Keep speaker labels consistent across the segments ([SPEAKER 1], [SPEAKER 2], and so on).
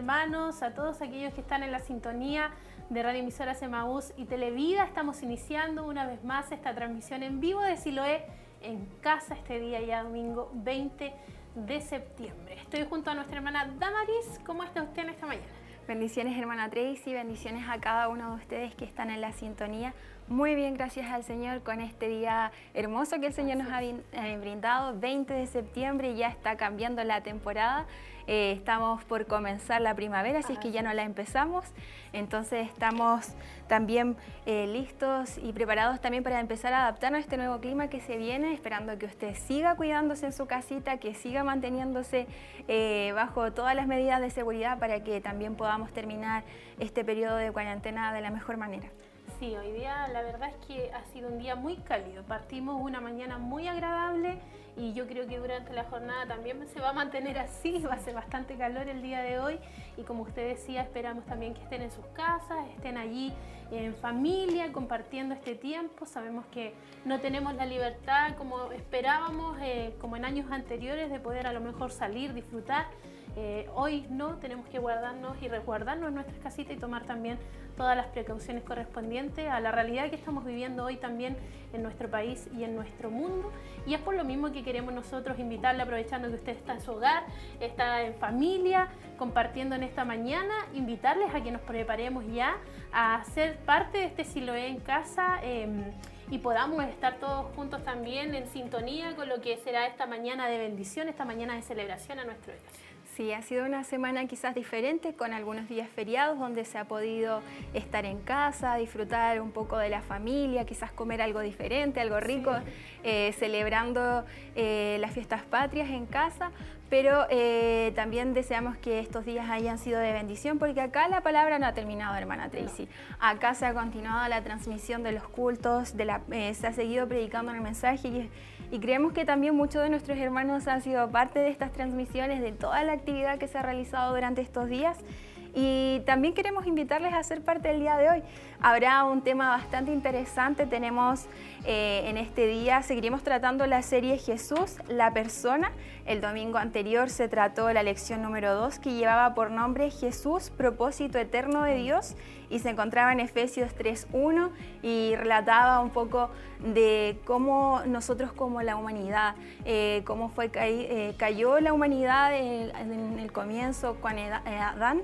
[SPEAKER 1] hermanos, a todos aquellos que están en la sintonía de Radio Emisora Semaús y Televida. Estamos iniciando una vez más esta transmisión en vivo de Siloé en casa este día ya domingo 20 de septiembre. Estoy junto a nuestra hermana Damaris. ¿Cómo está usted en esta mañana?
[SPEAKER 2] Bendiciones hermana Tracy, bendiciones a cada uno de ustedes que están en la sintonía. Muy bien, gracias al Señor con este día hermoso que el Señor nos ha eh, brindado. 20 de septiembre ya está cambiando la temporada. Eh, estamos por comenzar la primavera, así es que ya no la empezamos. Entonces estamos también eh, listos y preparados también para empezar a adaptarnos a este nuevo clima que se viene, esperando que usted siga cuidándose en su casita, que siga manteniéndose bajo todas las medidas de seguridad para que también podamos terminar este periodo de cuarentena de la mejor manera.
[SPEAKER 1] Sí, hoy día la verdad es que ha sido un día muy cálido. Partimos una mañana muy agradable y yo creo que durante la jornada también se va a mantener así, va a ser bastante calor el día de hoy y como usted decía, esperamos también que estén en sus casas, estén allí en familia, compartiendo este tiempo. Sabemos que no tenemos la libertad como esperábamos, eh, como en años anteriores, de poder a lo mejor salir, disfrutar. Eh, hoy no, tenemos que guardarnos y resguardarnos en nuestras casitas y tomar también todas las precauciones correspondientes a la realidad que estamos viviendo hoy también en nuestro país y en nuestro mundo. Y es por lo mismo que queremos nosotros invitarle, aprovechando que usted está en su hogar, está en familia, compartiendo en esta mañana, invitarles a que nos preparemos ya a ser parte de este Siloé en casa. Em, y podamos estar todos juntos también en sintonía con lo que será esta mañana de bendición, esta mañana de celebración a nuestro Dios.
[SPEAKER 2] Sí, ha sido una semana quizás diferente con algunos días feriados donde se ha podido estar en casa, disfrutar un poco de la familia, quizás comer algo diferente, algo rico, eh, celebrando eh, las fiestas patrias en casa, pero eh, también deseamos que estos días hayan sido de bendición porque acá la palabra no ha terminado, hermana Tracy. Acá se ha continuado la transmisión de los cultos, de la, se ha seguido predicando el mensaje y y creemos que también muchos de nuestros hermanos han sido parte de estas transmisiones, de toda la actividad que se ha realizado durante estos días. Y también queremos invitarles a ser parte del día de hoy. Habrá un tema bastante interesante. Tenemos eh, en este día, seguiremos tratando la serie Jesús, la persona. El domingo anterior se trató la lección número 2 que llevaba por nombre Jesús, propósito eterno de Dios y se encontraba en Efesios 3.1 y relataba un poco de cómo nosotros como la humanidad, eh, cómo fue eh, cayó la humanidad en, el comienzo con Adán,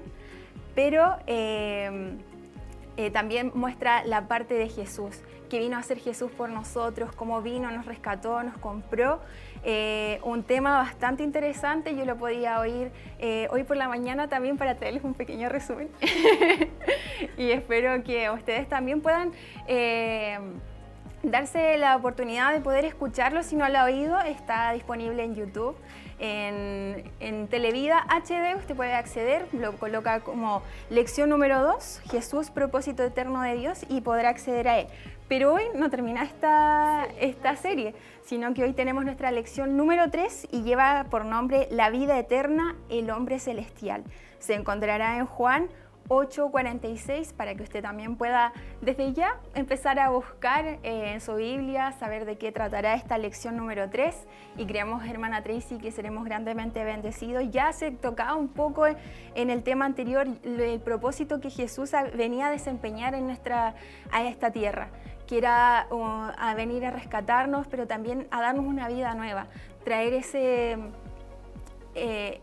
[SPEAKER 2] pero eh, también muestra la parte de Jesús, que vino a ser Jesús por nosotros, cómo vino, nos rescató, nos compró. Eh, un tema bastante interesante, yo lo podía oír eh, hoy por la mañana también para traerles un pequeño resumen. y espero que ustedes también puedan darse la oportunidad de poder escucharlo si no lo ha oído, está disponible en YouTube. En, Televida HD usted puede acceder, lo coloca como lección número 2, Jesús, propósito eterno de Dios, y podrá acceder a él. Pero hoy no termina esta, esta serie, sino que hoy tenemos nuestra lección número 3 y lleva por nombre La vida eterna, el hombre celestial. Se encontrará en Juan 8.46 para que usted también pueda desde ya empezar a buscar eh, en su Biblia, saber de qué tratará esta lección número 3 y creemos, hermana Tracy, que seremos grandemente bendecidos. Ya se tocaba un poco en el tema anterior el propósito que Jesús venía a desempeñar en nuestra, a esta tierra que era a venir a rescatarnos, pero también a darnos una vida nueva, traer ese, eh,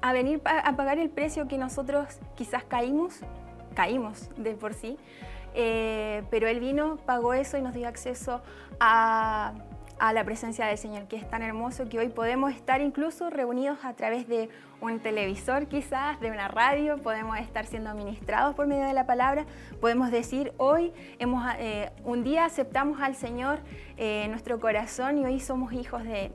[SPEAKER 2] a venir a pagar el precio que nosotros quizás caímos, caímos de por sí, eh, pero Él vino, pagó eso y nos dio acceso a, a, la presencia del Señor, que es tan hermoso que hoy podemos estar incluso reunidos a través de un televisor quizás, de una radio, podemos estar siendo ministrados por medio de la palabra, podemos decir hoy, hemos, eh, un día aceptamos al Señor eh, nuestro corazón y hoy somos hijos de.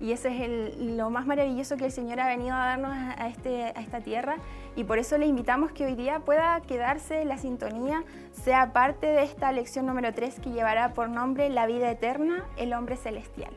[SPEAKER 2] Y eso es lo más maravilloso que el Señor ha venido a darnos a, este, a esta tierra. Y por eso le invitamos que hoy día pueda quedarse en la sintonía, sea parte de esta lección número 3 que llevará por nombre La vida eterna, el hombre celestial.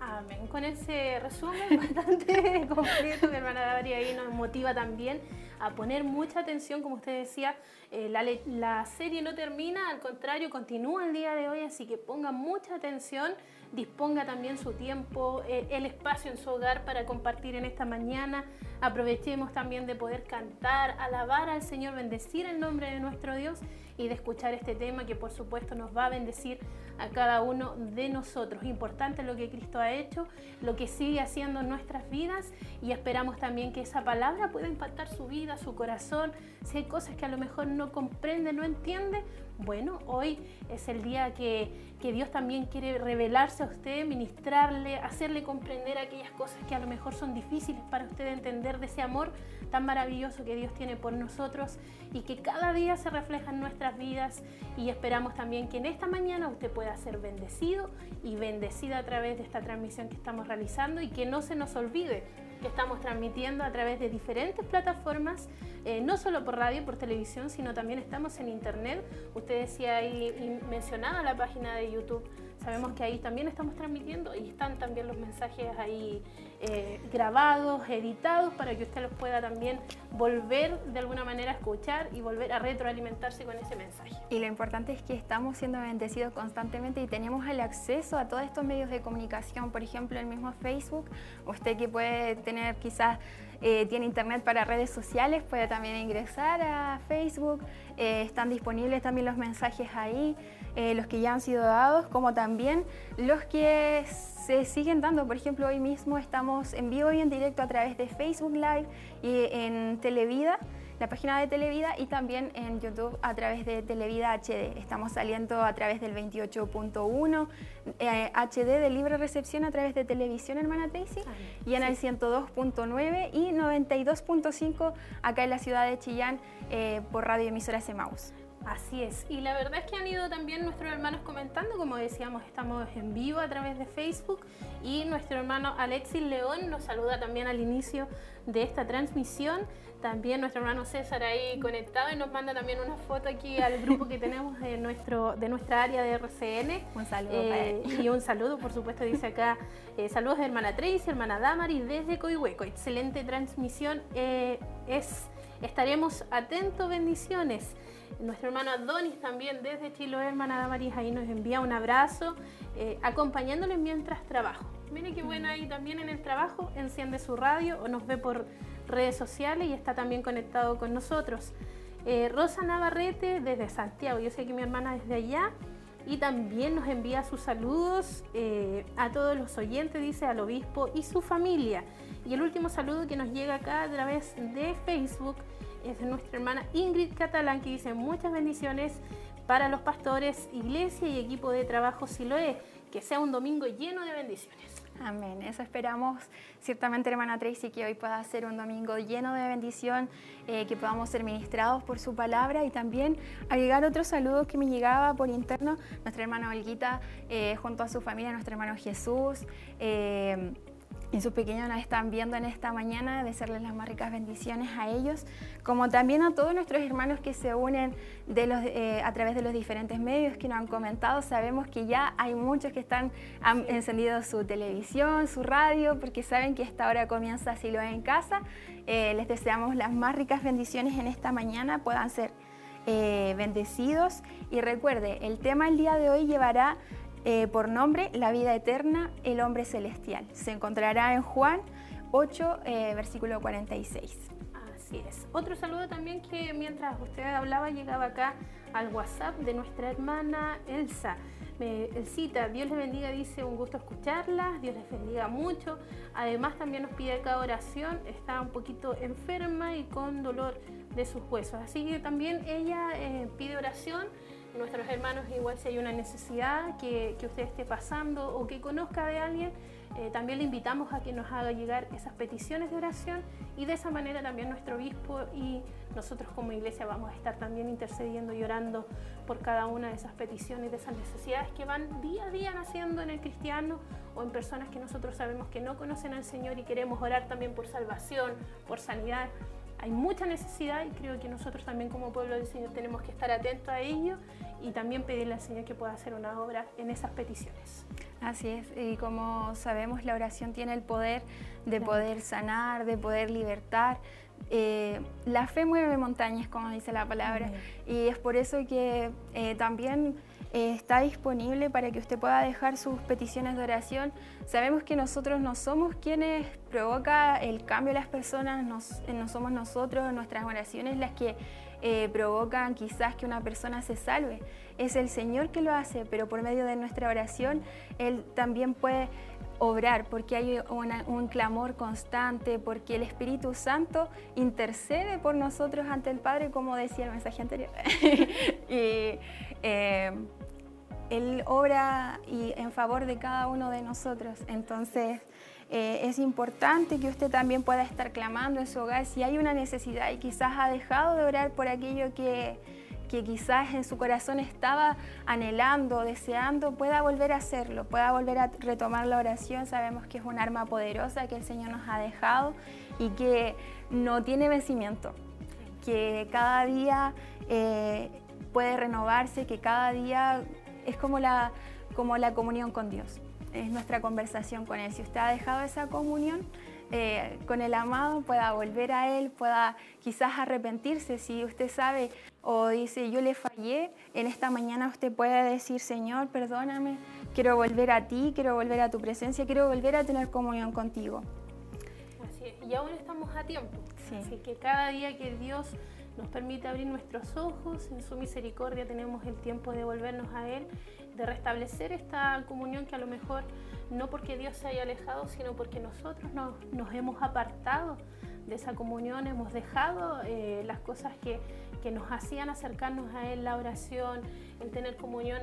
[SPEAKER 1] Amén. Con ese resumen bastante completo, mi hermana Daria ahí nos motiva también a poner mucha atención, como usted decía, eh, la, la, serie no termina, al contrario, continúa el día de hoy, así que ponga mucha atención disponga también su tiempo, eh, el espacio en su hogar para compartir en esta mañana. Aprovechemos también de poder cantar, alabar al Señor, bendecir el nombre de nuestro Dios y de escuchar este tema que por supuesto nos va a bendecir a cada uno de nosotros. Importante lo que Cristo ha hecho, lo que sigue haciendo en nuestras vidas y esperamos también que esa palabra pueda impactar su vida, su corazón. Si hay cosas que a lo mejor no comprende, no entiende, bueno, hoy es el día que, que Dios también quiere revelarse a usted, ministrarle, hacerle comprender aquellas cosas que a lo mejor son difíciles para usted entender de ese amor tan maravilloso que Dios tiene por nosotros y que cada día se refleja en nuestras vidas. Y esperamos también que en esta mañana usted pueda ser bendecido y bendecida a través de esta transmisión que estamos realizando y que no se nos olvide que estamos transmitiendo a través de diferentes plataformas, eh, no solo por radio, por televisión, sino también estamos en internet. Usted decía ahí, mencionaba la página de YouTube Sabemos que ahí también estamos transmitiendo y están también los mensajes ahí eh, grabados, editados, para que usted los pueda también volver de alguna manera a escuchar y volver a retroalimentarse con ese mensaje.
[SPEAKER 2] Y lo importante es que estamos siendo bendecidos constantemente y tenemos el acceso a todos estos medios de comunicación, por ejemplo, el mismo Facebook, usted que puede tener quizás eh, tiene internet para redes sociales, puede también ingresar a Facebook, eh, están disponibles también los mensajes ahí. Eh, los que ya han sido dados, como también los que se siguen dando. Por ejemplo, hoy mismo estamos en vivo y en directo a través de Facebook Live y en Televida, la página de Televida y también en YouTube a través de Televida HD. Estamos saliendo a través del 28.1 HD de libre recepción a través de televisión, hermana Tracy, y en el 102.9 y 92.5 acá en la ciudad de Chillán eh, por radio emisora Semaus.
[SPEAKER 1] Así es, y la verdad es que han ido también nuestros hermanos comentando, como decíamos, estamos en vivo a través de Facebook y nuestro hermano Alexis León nos saluda también al inicio de esta transmisión. También nuestro hermano César ahí conectado y nos manda también una foto aquí al grupo que tenemos de, nuestro, de nuestra área de RCN.
[SPEAKER 2] Un saludo.
[SPEAKER 1] Eh, y un saludo, por supuesto, dice acá, eh, saludos de hermana Tracy, hermana Damari desde Coihueco. Excelente transmisión. Eh, es, estaremos atentos, bendiciones. Nuestro hermano Adonis también desde Chiloé, hermana María, ahí nos envía un abrazo, acompañándoles mientras trabajo. Mire qué bueno ahí también en el trabajo, enciende su radio o nos ve por redes sociales y está también conectado con nosotros. Eh, Rosa Navarrete desde Santiago, yo sé que mi hermana desde allá y también nos envía sus saludos eh, a todos los oyentes, dice al obispo y su familia. Y el último saludo que nos llega acá a través de Facebook es de nuestra hermana Ingrid Catalán que dice muchas bendiciones para los pastores, iglesia y equipo de trabajo Siloé. Que sea un domingo lleno de bendiciones.
[SPEAKER 2] Amén. Eso esperamos ciertamente, hermana Tracy, que hoy pueda ser un domingo lleno de bendición, eh, que podamos ser ministrados por su palabra y también agregar otro saludo que me llegaba por interno, nuestra hermana Olguita, eh, junto a su familia, nuestro hermano Jesús. Eh, y sus pequeños nos están viendo en esta mañana, desearles las más ricas bendiciones a ellos, como también a todos nuestros hermanos que se unen de los, eh, a través de los diferentes medios que nos han comentado. Sabemos que ya hay muchos que están, han encendido su televisión, su radio, porque saben que esta hora comienza lo en casa. Eh, les deseamos las más ricas bendiciones en esta mañana, puedan ser eh, bendecidos. Y recuerde, el tema el día de hoy llevará eh, por nombre La vida eterna, el hombre celestial. Se encontrará en Juan 8, eh, versículo 46.
[SPEAKER 1] Así es. Otro saludo también que mientras usted hablaba llegaba acá al WhatsApp de nuestra hermana Elsa. Me, cita, Dios les bendiga, dice, un gusto escucharla, Dios les bendiga mucho. Además también nos pide acá oración, está un poquito enferma y con dolor de sus huesos. Así que también ella eh, pide oración nuestros hermanos igual si hay una necesidad que, que usted esté pasando o que conozca de alguien, eh, también le invitamos a que nos haga llegar esas peticiones de oración y de esa manera también nuestro obispo y nosotros como iglesia vamos a estar también intercediendo y orando por cada una de esas peticiones, de esas necesidades que van día a día naciendo en el cristiano o en personas que nosotros sabemos que no conocen al Señor y queremos orar también por salvación, por sanidad hay mucha necesidad y creo que nosotros también como pueblo del Señor tenemos que estar atentos a ello y también pedirle al Señor que pueda hacer una obra en esas peticiones.
[SPEAKER 2] Así es, y como sabemos la oración tiene el poder de poder sanar, de poder libertar. Eh, la fe mueve montañas, como dice la palabra, y es por eso que eh, también eh, está disponible para que usted pueda dejar sus peticiones de oración. Sabemos que nosotros no somos quienes provoca el cambio de las personas, no somos nosotros, nuestras oraciones las que eh, provocan quizás que una persona se salve. Es el Señor que lo hace, pero por medio de nuestra oración Él también puede obrar, porque hay un clamor constante, porque el Espíritu Santo intercede por nosotros ante el Padre, como decía el mensaje anterior. y, eh, él obra y en favor de cada uno de nosotros. Entonces, eh, es importante que usted también pueda estar clamando en su hogar si hay una necesidad y quizás ha dejado de orar por aquello que, que quizás en su corazón estaba anhelando, deseando, pueda volver a hacerlo, pueda volver a retomar la oración. Sabemos que es un arma poderosa que el Señor nos ha dejado y que no tiene vencimiento, que cada día eh, puede renovarse, que cada día es como la, como la comunión con Dios, es nuestra conversación con Él. Si usted ha dejado esa comunión eh, con el amado, pueda volver a Él, pueda quizás arrepentirse. Si usted sabe o dice, yo le fallé, en esta mañana usted puede decir, Señor, perdóname, quiero volver a ti, quiero volver a tu presencia, quiero volver a tener comunión contigo.
[SPEAKER 1] Así es, y aún estamos a tiempo. Así que cada día que Dios nos permite abrir nuestros ojos, en su misericordia tenemos el tiempo de volvernos a Él, de restablecer esta comunión que a lo mejor no porque Dios se haya alejado, sino porque nosotros nos, hemos apartado de esa comunión, hemos dejado eh, las cosas que, nos hacían acercarnos a Él, la oración, el tener comunión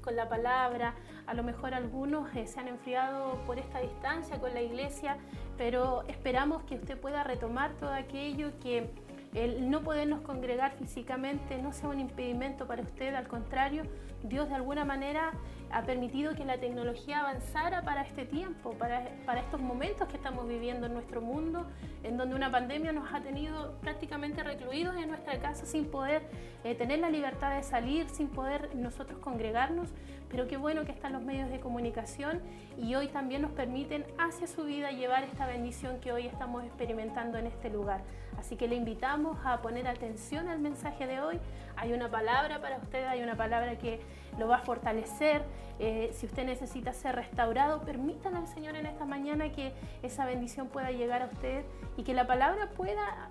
[SPEAKER 1] con, la palabra. A lo mejor algunos eh, se han enfriado por esta distancia con la iglesia, pero esperamos que usted pueda retomar todo aquello que el no podernos congregar físicamente no sea un impedimento para usted, al contrario, Dios de alguna manera ha permitido que la tecnología avanzara para este tiempo, para, para, estos momentos que estamos viviendo en nuestro mundo, en donde una pandemia nos ha tenido prácticamente recluidos en nuestra casa sin poder eh, tener la libertad de salir, sin poder nosotros congregarnos, pero qué bueno que están los medios de comunicación y hoy también nos permiten hacia su vida llevar esta bendición que hoy estamos experimentando en este lugar. Así que le invitamos a poner atención al mensaje de hoy. Hay una palabra para usted, hay una palabra que lo va a fortalecer. Eh, si usted necesita ser restaurado, permítanle al Señor en esta mañana que esa bendición pueda llegar a usted y que la palabra pueda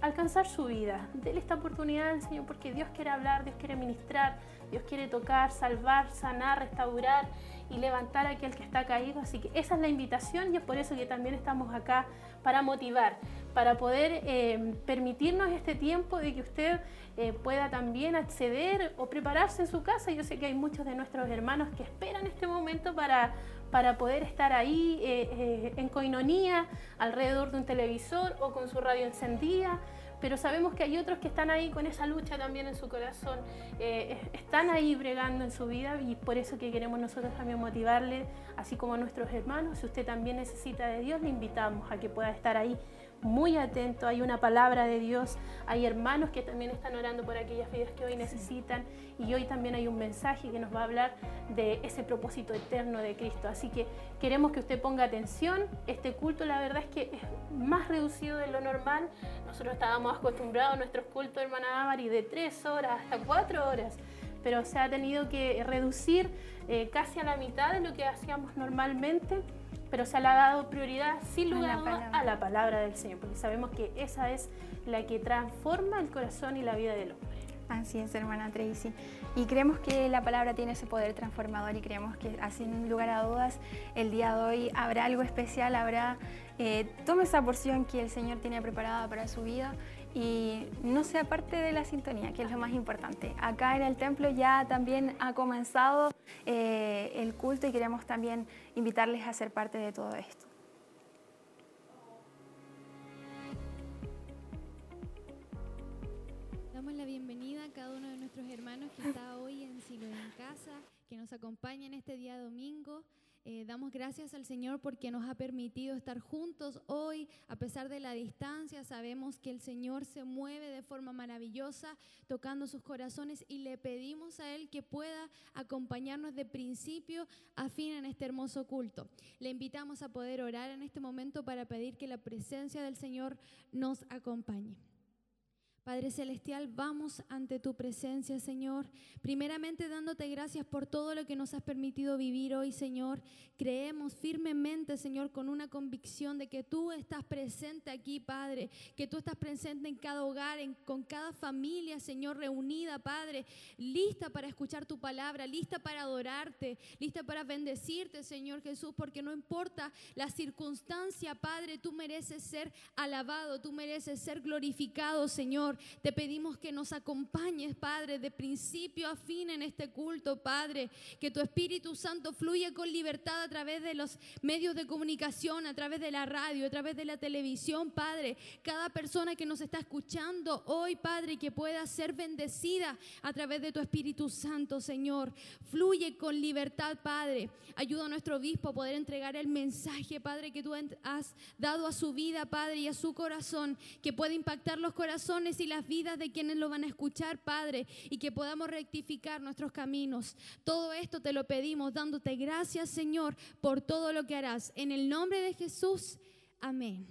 [SPEAKER 1] alcanzar su vida. Dele esta oportunidad al Señor porque Dios quiere hablar, Dios quiere ministrar, Dios quiere tocar, salvar, sanar, restaurar y levantar a aquel que está caído. Así que esa es la invitación y es por eso que también estamos acá para motivar, para poder eh, permitirnos este tiempo de que usted eh, pueda también acceder o prepararse en su casa. Yo sé que hay muchos de nuestros hermanos que esperan este momento para, para poder estar ahí eh, en coinonía, alrededor de un televisor o con su radio encendida pero sabemos que hay otros que están ahí con esa lucha también en su corazón, eh, están ahí bregando en su vida y por eso que queremos nosotros también motivarle, así como a nuestros hermanos, si usted también necesita de Dios, le invitamos a que pueda estar ahí muy atento, hay una palabra de Dios, hay hermanos que también están orando por aquellas vidas que hoy necesitan y hoy también hay un mensaje que nos va a hablar de ese propósito eterno de Cristo. Así que queremos que usted ponga atención, este culto la verdad es que es más reducido de lo normal, nosotros estábamos acostumbrados a nuestros cultos, hermana Amari, de tres horas hasta cuatro horas pero se ha tenido que reducir eh, casi a la mitad de lo que hacíamos normalmente pero se le ha dado prioridad sin lugar a la, palabra del Señor, porque sabemos que esa es la que transforma el corazón y la vida del hombre.
[SPEAKER 2] Así es, hermana Tracy. Y creemos que la palabra tiene ese poder transformador y creemos que, sin lugar a dudas, el día de hoy habrá algo especial, habrá... Eh, tome esa porción que el Señor tiene preparada para su vida y no sea parte de la sintonía, que es lo más importante. Acá en el templo ya también ha comenzado eh, el culto y queremos también invitarles a ser parte de todo esto.
[SPEAKER 3] Damos la bienvenida a cada uno de nuestros hermanos que está hoy en Silo en Casa, que nos acompaña en este día domingo. Eh, damos gracias al Señor porque nos ha permitido estar juntos hoy, a pesar de la distancia. Sabemos que el Señor se mueve de forma maravillosa, tocando sus corazones y le pedimos a Él que pueda acompañarnos de principio a fin en este hermoso culto. Le invitamos a poder orar en este momento para pedir que la presencia del Señor nos acompañe. Padre Celestial, vamos ante tu presencia, Señor. Primeramente dándote gracias por todo lo que nos has permitido vivir hoy, Señor. Creemos firmemente, Señor, con una convicción de que tú estás presente aquí, Padre. Que tú estás presente en cada hogar, en, con cada familia, Señor, reunida, Padre. Lista para escuchar tu palabra, lista para adorarte, lista para bendecirte, Señor Jesús. Porque no importa la circunstancia, Padre, tú mereces ser alabado, tú mereces ser glorificado, Señor. Te pedimos que nos acompañes, Padre, de principio a fin en este culto, Padre. Que tu Espíritu Santo fluya con libertad a través de los medios de comunicación, a través de la radio, a través de la televisión, Padre. Cada persona que nos está escuchando hoy, Padre, que pueda ser bendecida a través de tu Espíritu Santo, Señor. Fluye con libertad, Padre. Ayuda a nuestro obispo a poder entregar el mensaje, Padre, que tú has dado a su vida, Padre, y a su corazón, que pueda impactar los corazones y las vidas de quienes lo van a escuchar, Padre, y que podamos rectificar nuestros caminos. Todo esto te lo pedimos dándote gracias, Señor, por todo lo que harás. En el nombre de Jesús, amén.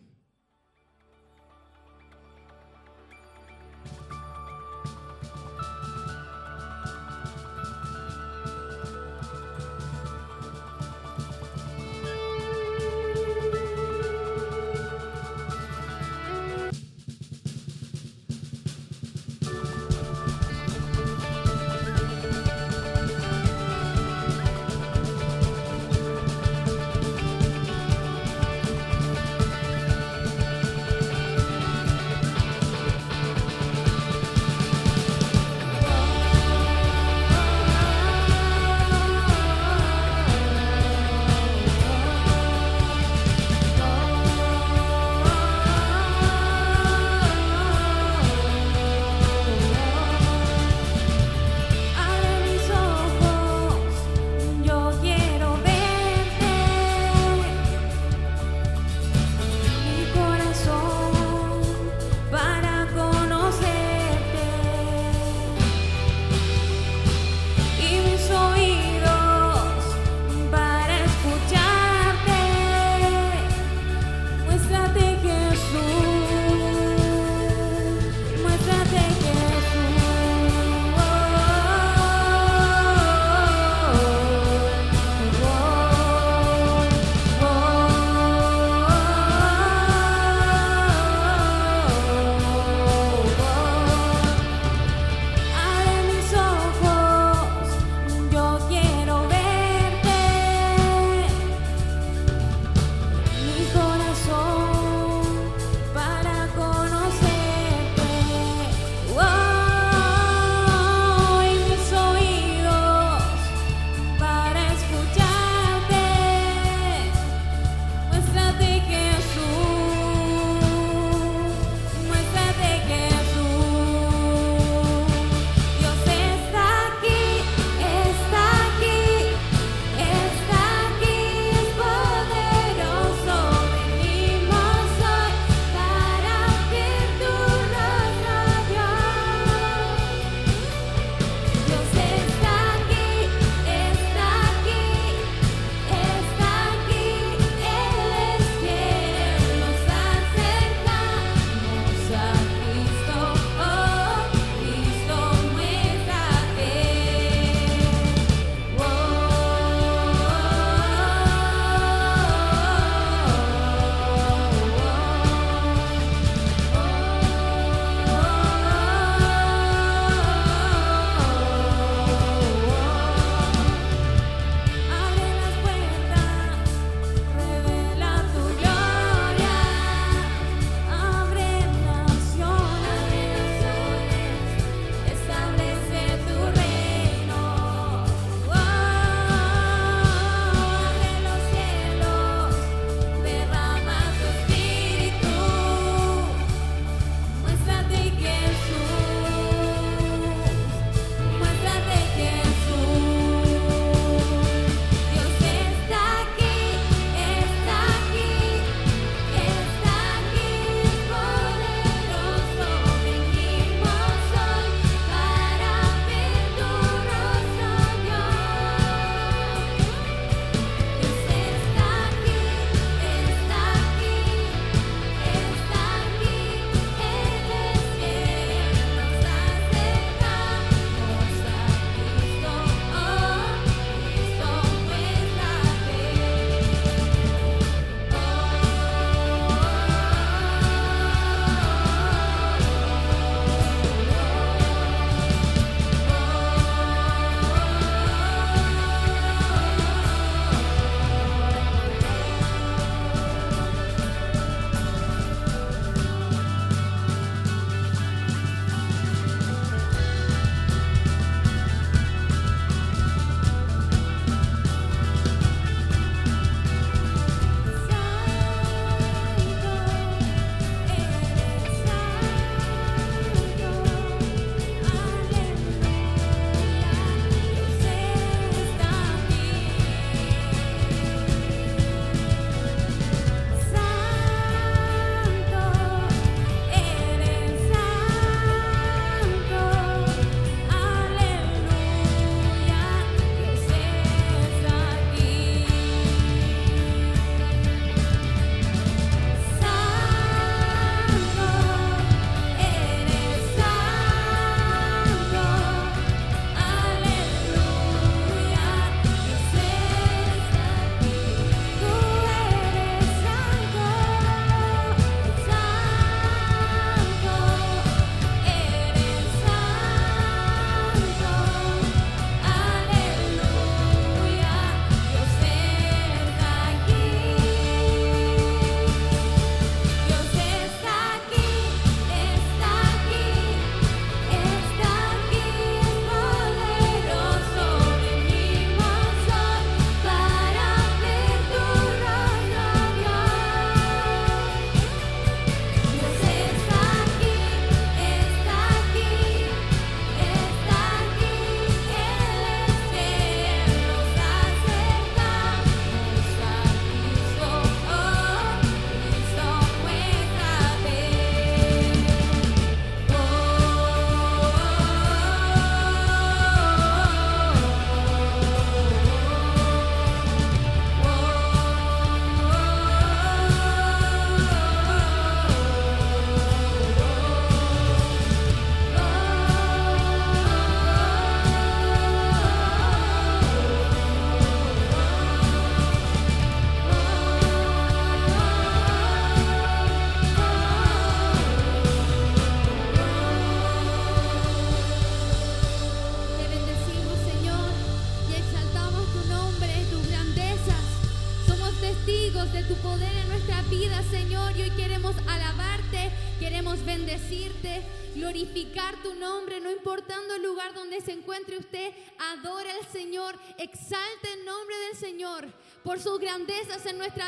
[SPEAKER 3] En nuestra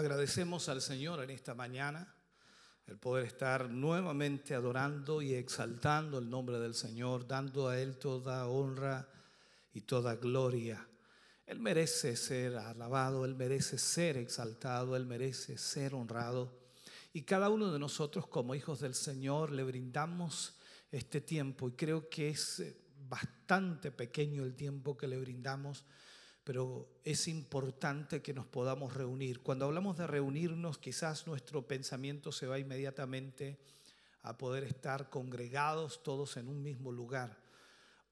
[SPEAKER 4] Agradecemos al Señor en esta mañana el poder estar nuevamente adorando y exaltando el nombre del Señor, dando a Él toda honra y toda gloria. Él merece ser alabado, Él merece ser exaltado, Él merece ser honrado. Y cada uno de nosotros como hijos del Señor le brindamos este tiempo y creo que es bastante pequeño el tiempo que le brindamos pero es importante que nos podamos reunir. Cuando hablamos de reunirnos, quizás nuestro pensamiento se va inmediatamente a poder estar congregados todos en un mismo lugar.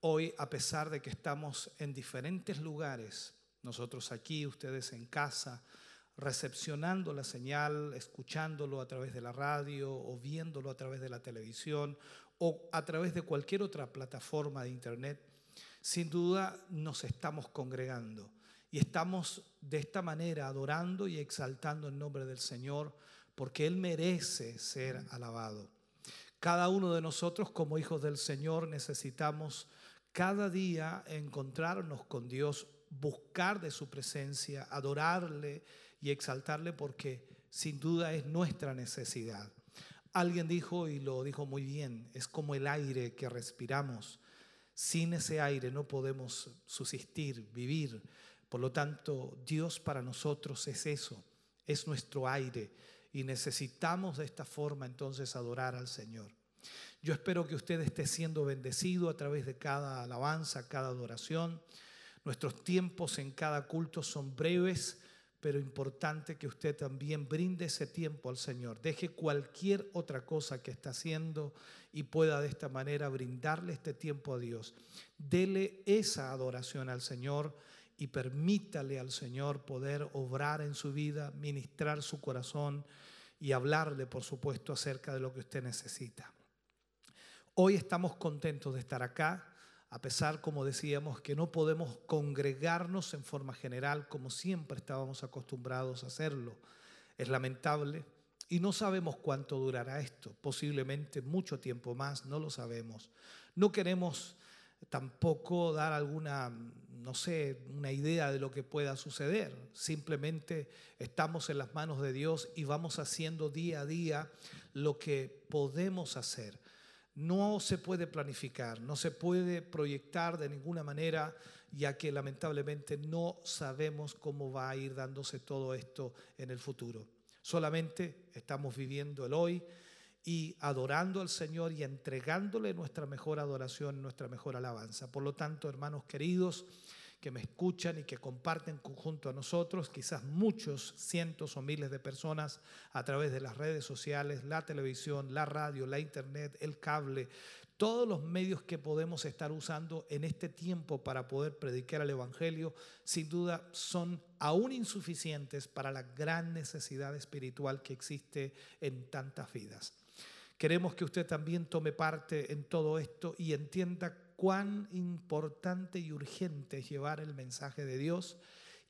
[SPEAKER 4] Hoy, a pesar de que estamos en diferentes lugares, nosotros aquí, ustedes en casa, recepcionando la señal, escuchándolo a través de la radio o viéndolo a través de la televisión o a través de cualquier otra plataforma de internet, sin duda nos estamos congregando y estamos de esta manera adorando y exaltando el nombre del Señor porque Él merece ser alabado. Cada uno de nosotros como hijos del Señor necesitamos cada día encontrarnos con Dios, buscar de su presencia, adorarle y exaltarle porque sin duda es nuestra necesidad. Alguien dijo y lo dijo muy bien, es como el aire que respiramos. Sin ese aire no podemos subsistir, vivir. Por lo tanto, Dios para nosotros es eso, es nuestro aire y necesitamos de esta forma entonces adorar al Señor. Yo espero que usted esté siendo bendecido a través de cada alabanza, cada adoración. Nuestros tiempos en cada culto son breves, pero importante que usted también brinde ese tiempo al Señor. Deje cualquier otra cosa que está haciendo y pueda de esta manera brindarle este tiempo a Dios. Dele esa adoración al Señor y permítale al Señor poder obrar en su vida, ministrar su corazón y hablarle, por supuesto, acerca de lo que usted necesita. Hoy estamos contentos de estar acá a pesar, como decíamos, que no podemos congregarnos en forma general como siempre estábamos acostumbrados a hacerlo. Es lamentable y no sabemos cuánto durará esto, posiblemente mucho tiempo más, no lo sabemos. No queremos tampoco dar alguna, no sé, una idea de lo que pueda suceder. Simplemente estamos en las manos de Dios y vamos haciendo día a día lo que podemos hacer no se puede planificar, no se puede proyectar de ninguna manera, ya que lamentablemente no sabemos cómo va a ir dándose todo esto en el futuro. Solamente estamos viviendo el hoy y adorando al Señor y entregándole nuestra mejor adoración, nuestra mejor alabanza. Por lo tanto, hermanos queridos, que me escuchan y que comparten junto a nosotros, quizás muchos, cientos o miles de personas a través de las redes sociales, la televisión, la radio, la internet, el cable, todos los medios que podemos estar usando en este tiempo para poder predicar el Evangelio, sin duda son aún insuficientes para la gran necesidad espiritual que existe en tantas vidas. Queremos que usted también tome parte en todo esto y entienda cuán importante y urgente es llevar el mensaje de Dios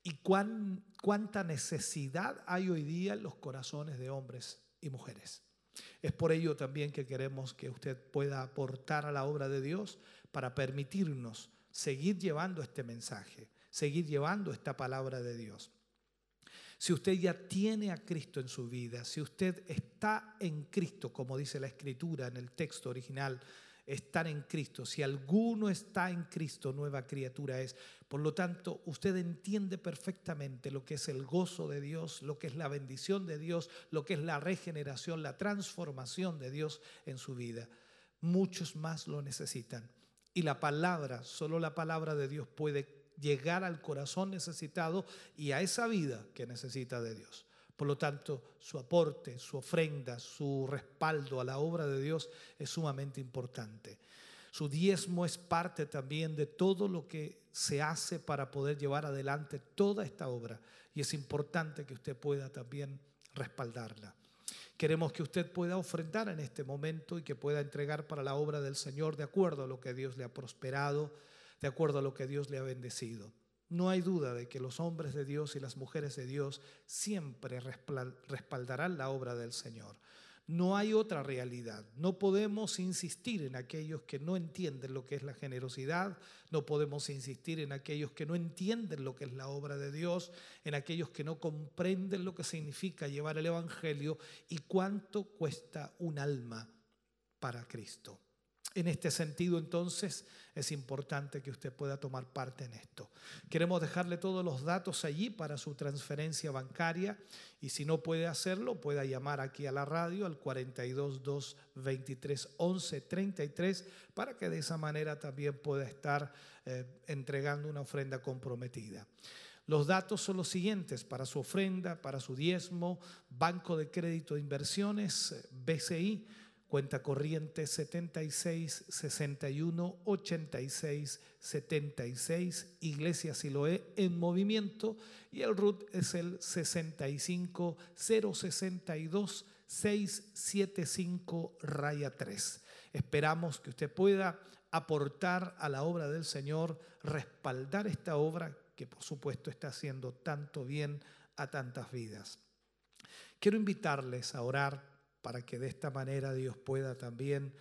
[SPEAKER 4] y cuán, cuánta necesidad hay hoy día en los corazones de hombres y mujeres. Es por ello también que queremos que usted pueda aportar a la obra de Dios para permitirnos seguir llevando este mensaje, seguir llevando esta palabra de Dios. Si usted ya tiene a Cristo en su vida, si usted está en Cristo, como dice la escritura en el texto original estar en Cristo. Si alguno está en Cristo, nueva criatura es. Por lo tanto, usted entiende perfectamente lo que es el gozo de Dios, lo que es la bendición de Dios, lo que es la regeneración, la transformación de Dios en su vida. Muchos más lo necesitan. Y la palabra, solo la palabra de Dios puede llegar al corazón necesitado y a esa vida que necesita de Dios. Por lo tanto, su aporte, su ofrenda, su respaldo a la obra de Dios es sumamente importante. Su diezmo es parte también de todo lo que se hace para poder llevar adelante toda esta obra y es importante que usted pueda también respaldarla. Queremos que usted pueda ofrendar en este momento y que pueda entregar para la obra del Señor de acuerdo a lo que Dios le ha prosperado, de acuerdo a lo que Dios le ha bendecido. No hay duda de que los hombres de Dios y las mujeres de Dios siempre respaldarán la obra del Señor. No hay otra realidad. No podemos insistir en aquellos que no entienden lo que es la generosidad, no podemos insistir en aquellos que no entienden lo que es la obra de Dios, en aquellos que no comprenden lo que significa llevar el Evangelio y cuánto cuesta un alma para Cristo. En este sentido, entonces, es importante que usted pueda tomar parte en esto. Queremos dejarle todos los datos allí para su transferencia bancaria y si no puede hacerlo, pueda llamar aquí a la radio al 422 23 11 33 para que de esa manera también pueda estar eh, entregando una ofrenda comprometida. Los datos son los siguientes para su ofrenda, para su diezmo, Banco de Crédito de Inversiones, eh, BCI cuenta corriente 76 61 86 76, Iglesia Siloé en movimiento y el RUT es el 65 062 675 raya 3. Esperamos que usted pueda aportar a la obra del Señor, respaldar esta obra que por supuesto está haciendo tanto bien a tantas vidas. Quiero invitarles a orar para que de esta manera Dios pueda también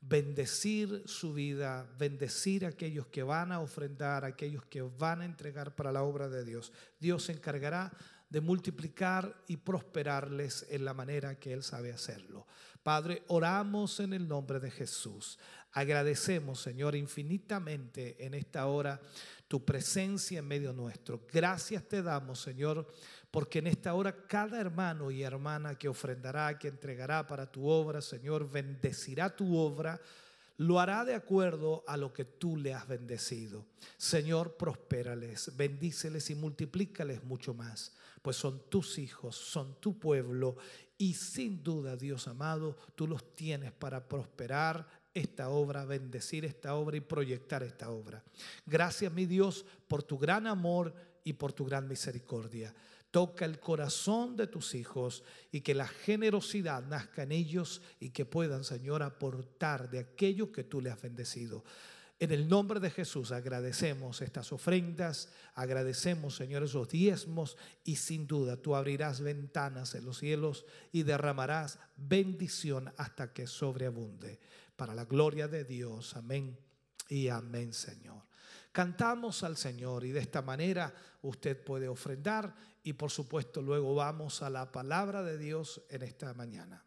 [SPEAKER 4] bendecir su vida, bendecir a aquellos que van a ofrendar, a aquellos que van a entregar para la obra de Dios. Dios se encargará de multiplicar y prosperarles en la manera que Él sabe hacerlo. Padre, oramos en el nombre de Jesús. Agradecemos, Señor, infinitamente en esta hora tu presencia en medio nuestro. Gracias te damos, Señor porque en esta hora cada hermano y hermana que ofrendará, que entregará para tu obra, Señor, bendecirá tu obra, lo hará de acuerdo a lo que tú le has bendecido. Señor, prospérales, bendíceles y multiplícales mucho más, pues son tus hijos, son tu pueblo y sin duda, Dios amado, tú los tienes para prosperar esta obra, bendecir esta obra y proyectar esta obra. Gracias, mi Dios, por tu gran amor y por tu gran misericordia. Toca el corazón de tus hijos y que la generosidad nazca en ellos y que puedan, Señor, aportar de aquello que tú le has bendecido. En el nombre de Jesús agradecemos estas ofrendas, agradecemos, Señor, esos diezmos y sin duda tú abrirás ventanas en los cielos y derramarás bendición hasta que sobreabunde. Para la gloria de Dios, amén y amén, Señor. Cantamos al Señor y de esta manera usted puede ofrendar y por supuesto luego vamos a la palabra de Dios en esta mañana.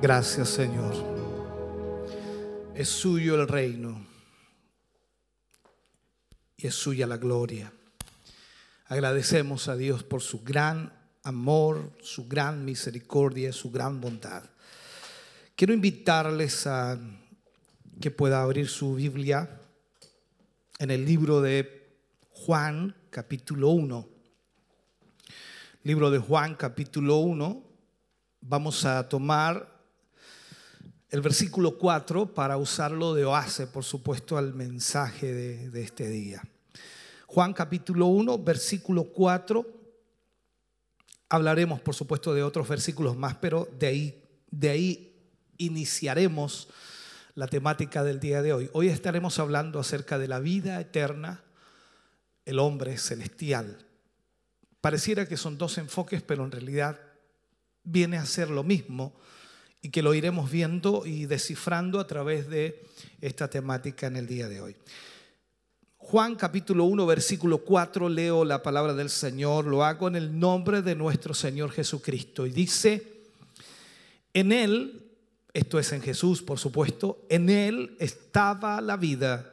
[SPEAKER 4] Gracias Señor. Es suyo el reino y es suya la gloria. Agradecemos a Dios por su gran amor, su gran misericordia, su gran bondad. Quiero invitarles a que pueda abrir su Biblia en el libro de Juan, capítulo 1. Libro de Juan, capítulo 1. Vamos a tomar el versículo 4 para usarlo de base, por supuesto, al mensaje de, de este día. Juan capítulo 1, versículo 4. Hablaremos, por supuesto, de otros versículos más, pero de ahí, de ahí iniciaremos la temática del día de hoy. Hoy estaremos hablando acerca de la vida eterna, el hombre celestial. Pareciera que son dos enfoques, pero en realidad viene a ser lo mismo y que lo iremos viendo y descifrando a través de esta temática en el día de hoy. Juan capítulo 1, versículo 4, leo la palabra del Señor, lo hago en el nombre de nuestro Señor Jesucristo y dice, en Él esto es en Jesús, por supuesto, en Él estaba la vida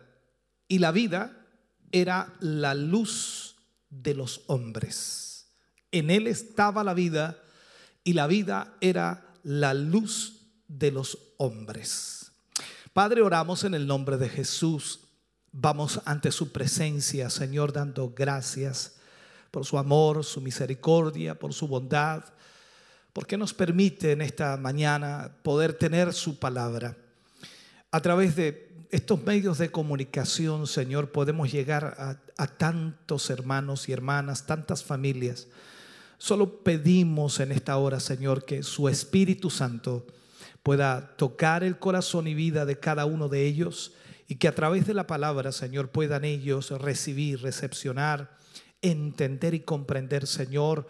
[SPEAKER 4] y la vida era la luz de los hombres. En Él estaba la vida y la vida era la luz de los hombres. Padre, oramos en el nombre de Jesús. Vamos ante su presencia, Señor, dando gracias por su amor, su misericordia, por su bondad porque nos permite en esta mañana poder tener su palabra. A través de estos medios de comunicación, Señor, podemos llegar a, a, tantos hermanos y hermanas, tantas familias. Solo pedimos en esta hora, Señor, que su Espíritu Santo pueda tocar el corazón y vida de cada uno de ellos y que a través de la palabra, Señor, puedan ellos recibir, recepcionar, entender y comprender, Señor,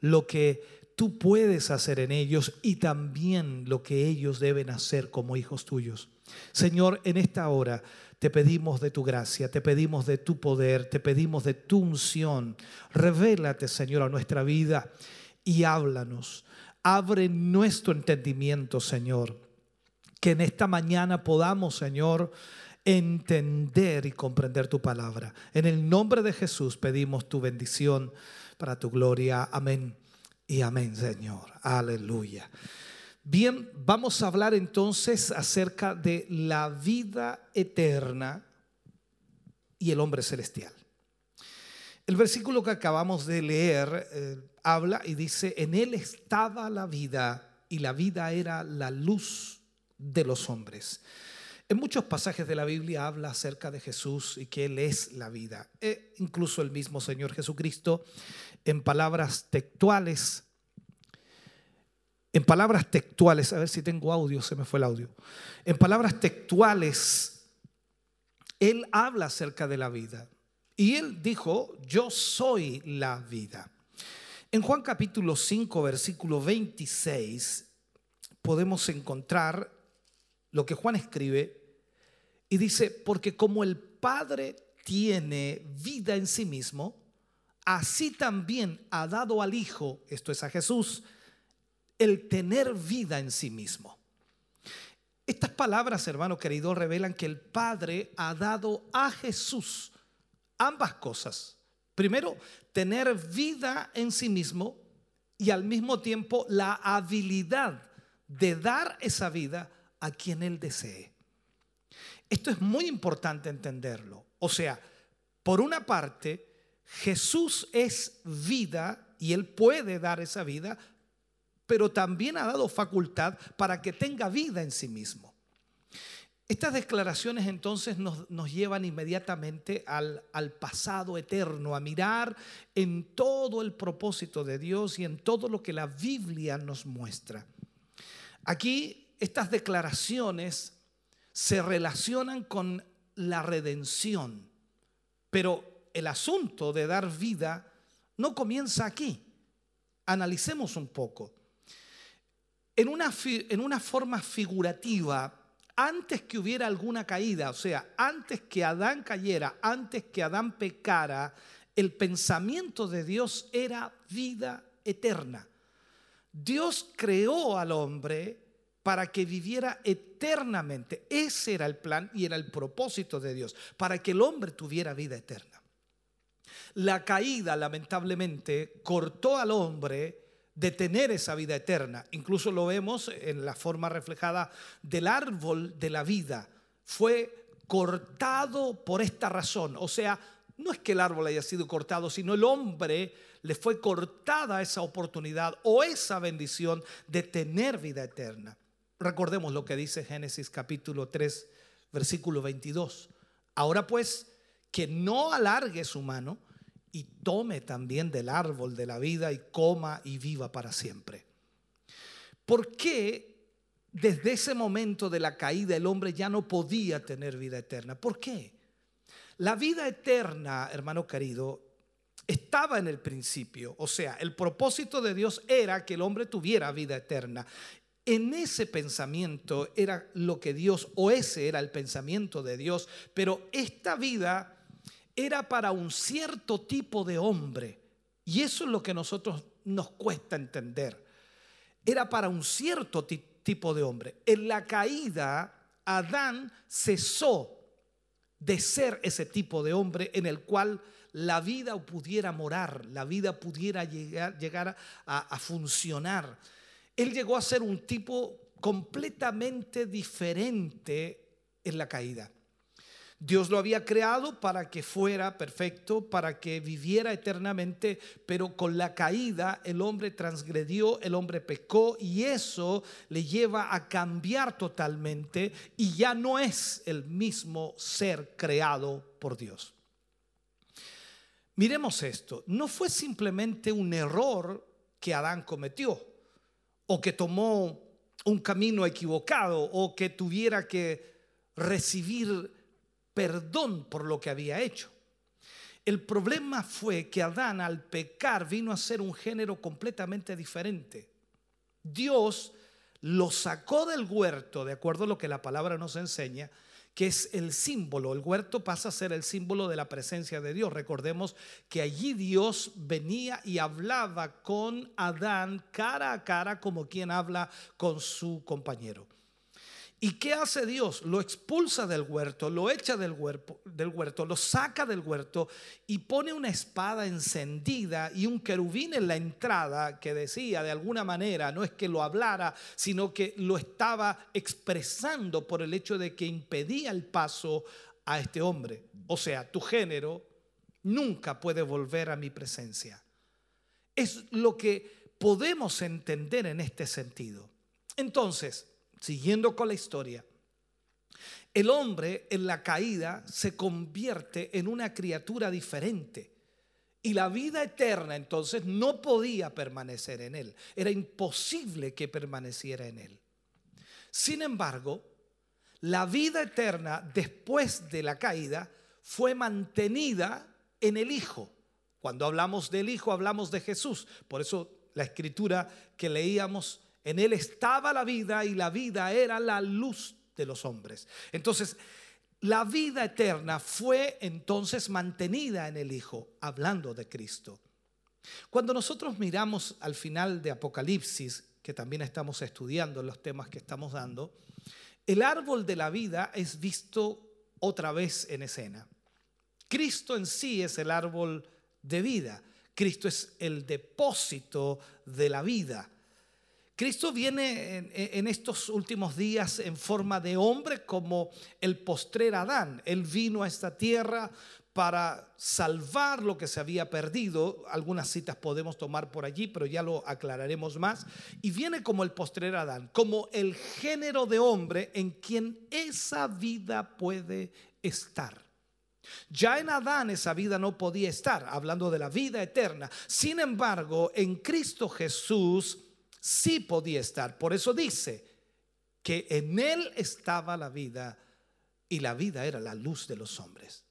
[SPEAKER 4] lo que tú puedes hacer en ellos y también lo que ellos deben hacer como hijos tuyos. Señor, en esta hora te pedimos de tu gracia, te pedimos de tu poder, te pedimos de tu unción. Revélate, Señor, a nuestra vida y háblanos. Abre nuestro entendimiento, Señor. Que en esta mañana podamos, Señor, entender y comprender tu palabra. En el nombre de Jesús pedimos tu bendición para tu gloria. Amén y amén, Señor. Aleluya. Bien, vamos a hablar entonces acerca de la vida eterna y el hombre celestial. El versículo que acabamos de leer eh, habla y dice, en él estaba la vida y la vida era la luz de los hombres. En muchos pasajes de la Biblia habla acerca de Jesús y que Él es la vida. E incluso el mismo Señor Jesucristo en palabras textuales, en palabras textuales, a ver si tengo audio, se me fue el audio. En palabras textuales, Él habla acerca de la vida. Y Él dijo, yo soy la vida. En Juan capítulo 5, versículo 26, podemos encontrar lo que Juan escribe y dice, porque como el Padre tiene vida en sí mismo, así también ha dado al Hijo, esto es a Jesús, el tener vida en sí mismo. Estas palabras, hermano querido, revelan que el Padre ha dado a Jesús ambas cosas. Primero, tener vida en sí mismo y al mismo tiempo la habilidad de dar esa vida a quien Él desee. Esto es muy importante entenderlo. O sea, por una parte, Jesús es vida y Él puede dar esa vida, pero también ha dado facultad para que tenga vida en sí mismo. Estas declaraciones entonces nos, nos llevan inmediatamente al, al, pasado eterno, a mirar en todo el propósito de Dios y en todo lo que la Biblia nos muestra. Aquí estas declaraciones se relacionan con la redención. Pero el asunto de dar vida no comienza aquí. Analicemos un poco. En una, en una forma figurativa, antes que hubiera alguna caída, o sea, antes que Adán cayera, antes que Adán pecara, el pensamiento de Dios era vida eterna. Dios creó al hombre para que viviera eternamente. Ese era el plan y era el propósito de Dios, para que el hombre tuviera vida eterna. La caída, lamentablemente, cortó al hombre de tener esa vida eterna. Incluso lo vemos en la forma reflejada del árbol de la vida. Fue cortado por esta razón. O sea, no es que el árbol haya sido cortado, sino el hombre le fue cortada esa oportunidad o esa bendición de tener vida eterna. Recordemos lo que dice Génesis capítulo 3, versículo 22. Ahora pues, que no alargue su mano y tome también del árbol de la vida y coma y viva para siempre. ¿Por qué desde ese momento de la caída el hombre ya no podía tener vida eterna? ¿Por qué? La vida eterna, hermano querido, estaba en el principio. O sea, el propósito de Dios era que el hombre tuviera vida eterna. En ese pensamiento era lo que Dios, o ese era el pensamiento de Dios, pero esta vida era para un cierto tipo de hombre. Y eso es lo que a nosotros nos cuesta entender. Era para un cierto tipo de hombre. En la caída, Adán cesó de ser ese tipo de hombre en el cual la vida pudiera morar, la vida pudiera llegar, llegar a, a funcionar. Él llegó a ser un tipo completamente diferente en la caída. Dios lo había creado para que fuera perfecto, para que viviera eternamente, pero con la caída el hombre transgredió, el hombre pecó y eso le lleva a cambiar totalmente y ya no es el mismo ser creado por Dios. Miremos esto, no fue simplemente un error que Adán cometió o que tomó un camino equivocado o que tuviera que recibir perdón por lo que había hecho. El problema fue que Adán al pecar vino a ser un género completamente diferente. Dios lo sacó del huerto, de acuerdo a lo que la palabra nos enseña, que es el símbolo. El huerto pasa a ser el símbolo de la presencia de Dios. Recordemos que allí Dios venía y hablaba con Adán cara a cara como quien habla con su compañero. ¿Y qué hace Dios? Lo expulsa del huerto, lo echa del huerto, del huerto, lo saca del huerto y pone una espada encendida y un querubín en la entrada que decía de alguna manera, no es que lo hablara, sino que lo estaba expresando por el hecho de que impedía el paso a este hombre. O sea, tu género nunca puede volver a mi presencia. Es lo que podemos entender en este sentido. Entonces, siguiendo con la historia, el hombre en la caída se convierte en una criatura diferente. Y la vida eterna entonces no podía permanecer en él. Era imposible que permaneciera en él. Sin embargo, la vida eterna después de la caída fue mantenida en el Hijo. Cuando hablamos del Hijo hablamos de Jesús. Por eso la escritura que leíamos en él estaba la vida y la vida era la luz de los hombres. Entonces, la vida eterna fue entonces mantenida en el Hijo, hablando de Cristo. Cuando nosotros miramos al final de Apocalipsis, que también estamos estudiando los temas que estamos dando, el árbol de la vida es visto otra vez en escena. Cristo en sí es el árbol de vida. Cristo es el depósito de la vida. Cristo viene en, estos últimos días en forma de hombre como el postrer Adán. Él vino a esta tierra para salvar lo que se había perdido. Algunas citas podemos tomar por allí, pero ya lo aclararemos más. Y viene como el postrer Adán, como el género de hombre en quien esa vida puede estar. Ya en Adán esa vida no podía estar, hablando de la vida eterna. Sin embargo, en Cristo Jesús, sí podía estar. Por eso dice que en él estaba la vida y la vida era la luz de los hombres.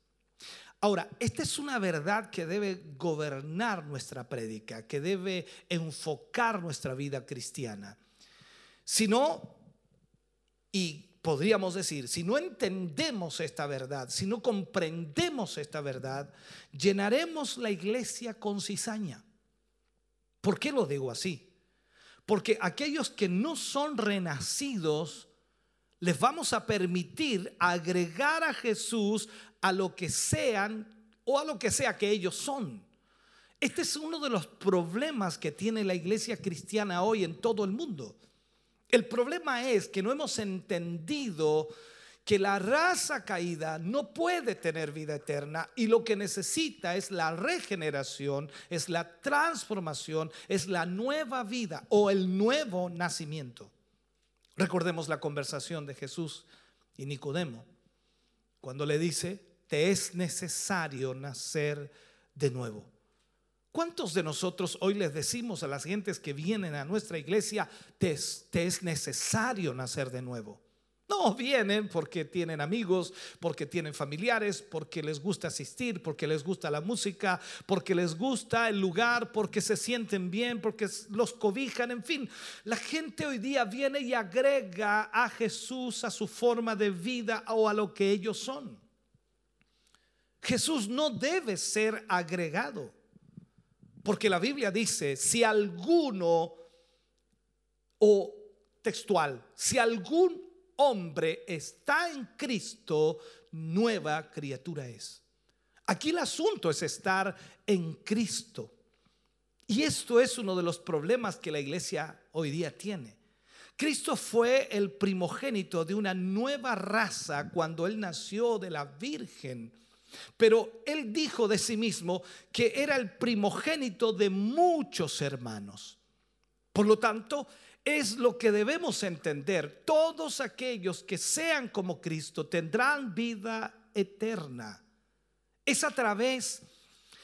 [SPEAKER 4] Ahora, esta es una verdad que debe gobernar nuestra prédica, que debe enfocar nuestra vida cristiana. Si no, y podríamos decir, si no entendemos esta verdad, si no comprendemos esta verdad, llenaremos la iglesia con cizaña. ¿Por qué lo digo así? Porque aquellos que no son renacidos, les vamos a permitir agregar a Jesús a lo que sean o a lo que sea que ellos son. Este es uno de los problemas que tiene la iglesia cristiana hoy en todo el mundo. El problema es que no hemos entendido que la raza caída no puede tener vida eterna y lo que necesita es la regeneración, es la transformación, es la nueva vida o el nuevo nacimiento. Recordemos la conversación de Jesús y Nicodemo, cuando le dice, te es necesario nacer de nuevo. ¿Cuántos de nosotros hoy les decimos a las gentes que vienen a nuestra iglesia, te es, necesario nacer de nuevo? No, vienen porque tienen amigos, porque tienen familiares, porque les gusta asistir, porque les gusta la música, porque les gusta el lugar, porque se sienten bien, porque los cobijan, en fin. La gente hoy día viene y agrega a Jesús a su forma de vida o a lo que ellos son. Jesús no debe ser agregado, porque la Biblia dice, si alguno, o textual, si algún hombre está en Cristo, nueva criatura es. Aquí el asunto es estar en Cristo. Y esto es uno de los problemas que la iglesia hoy día tiene. Cristo fue el primogénito de una nueva raza cuando él nació de la Virgen. Pero él dijo de sí mismo que era el primogénito de muchos hermanos. Por lo tanto, es lo que debemos entender. Todos aquellos que sean como Cristo tendrán vida eterna. Es a través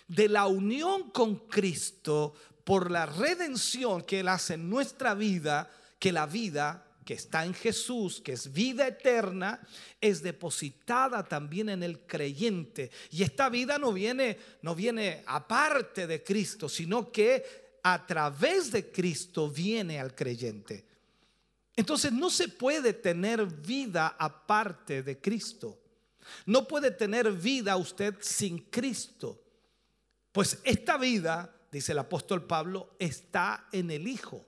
[SPEAKER 4] de la unión con Cristo por la redención que Él hace en nuestra vida, que la vida que está en Jesús, que es vida eterna, es depositada también en el creyente. Y esta vida no viene, no viene aparte de Cristo, sino que a través de Cristo viene al creyente. Entonces no se puede tener vida aparte de Cristo. No puede tener vida usted sin Cristo. Pues esta vida, dice el apóstol Pablo, está en el Hijo.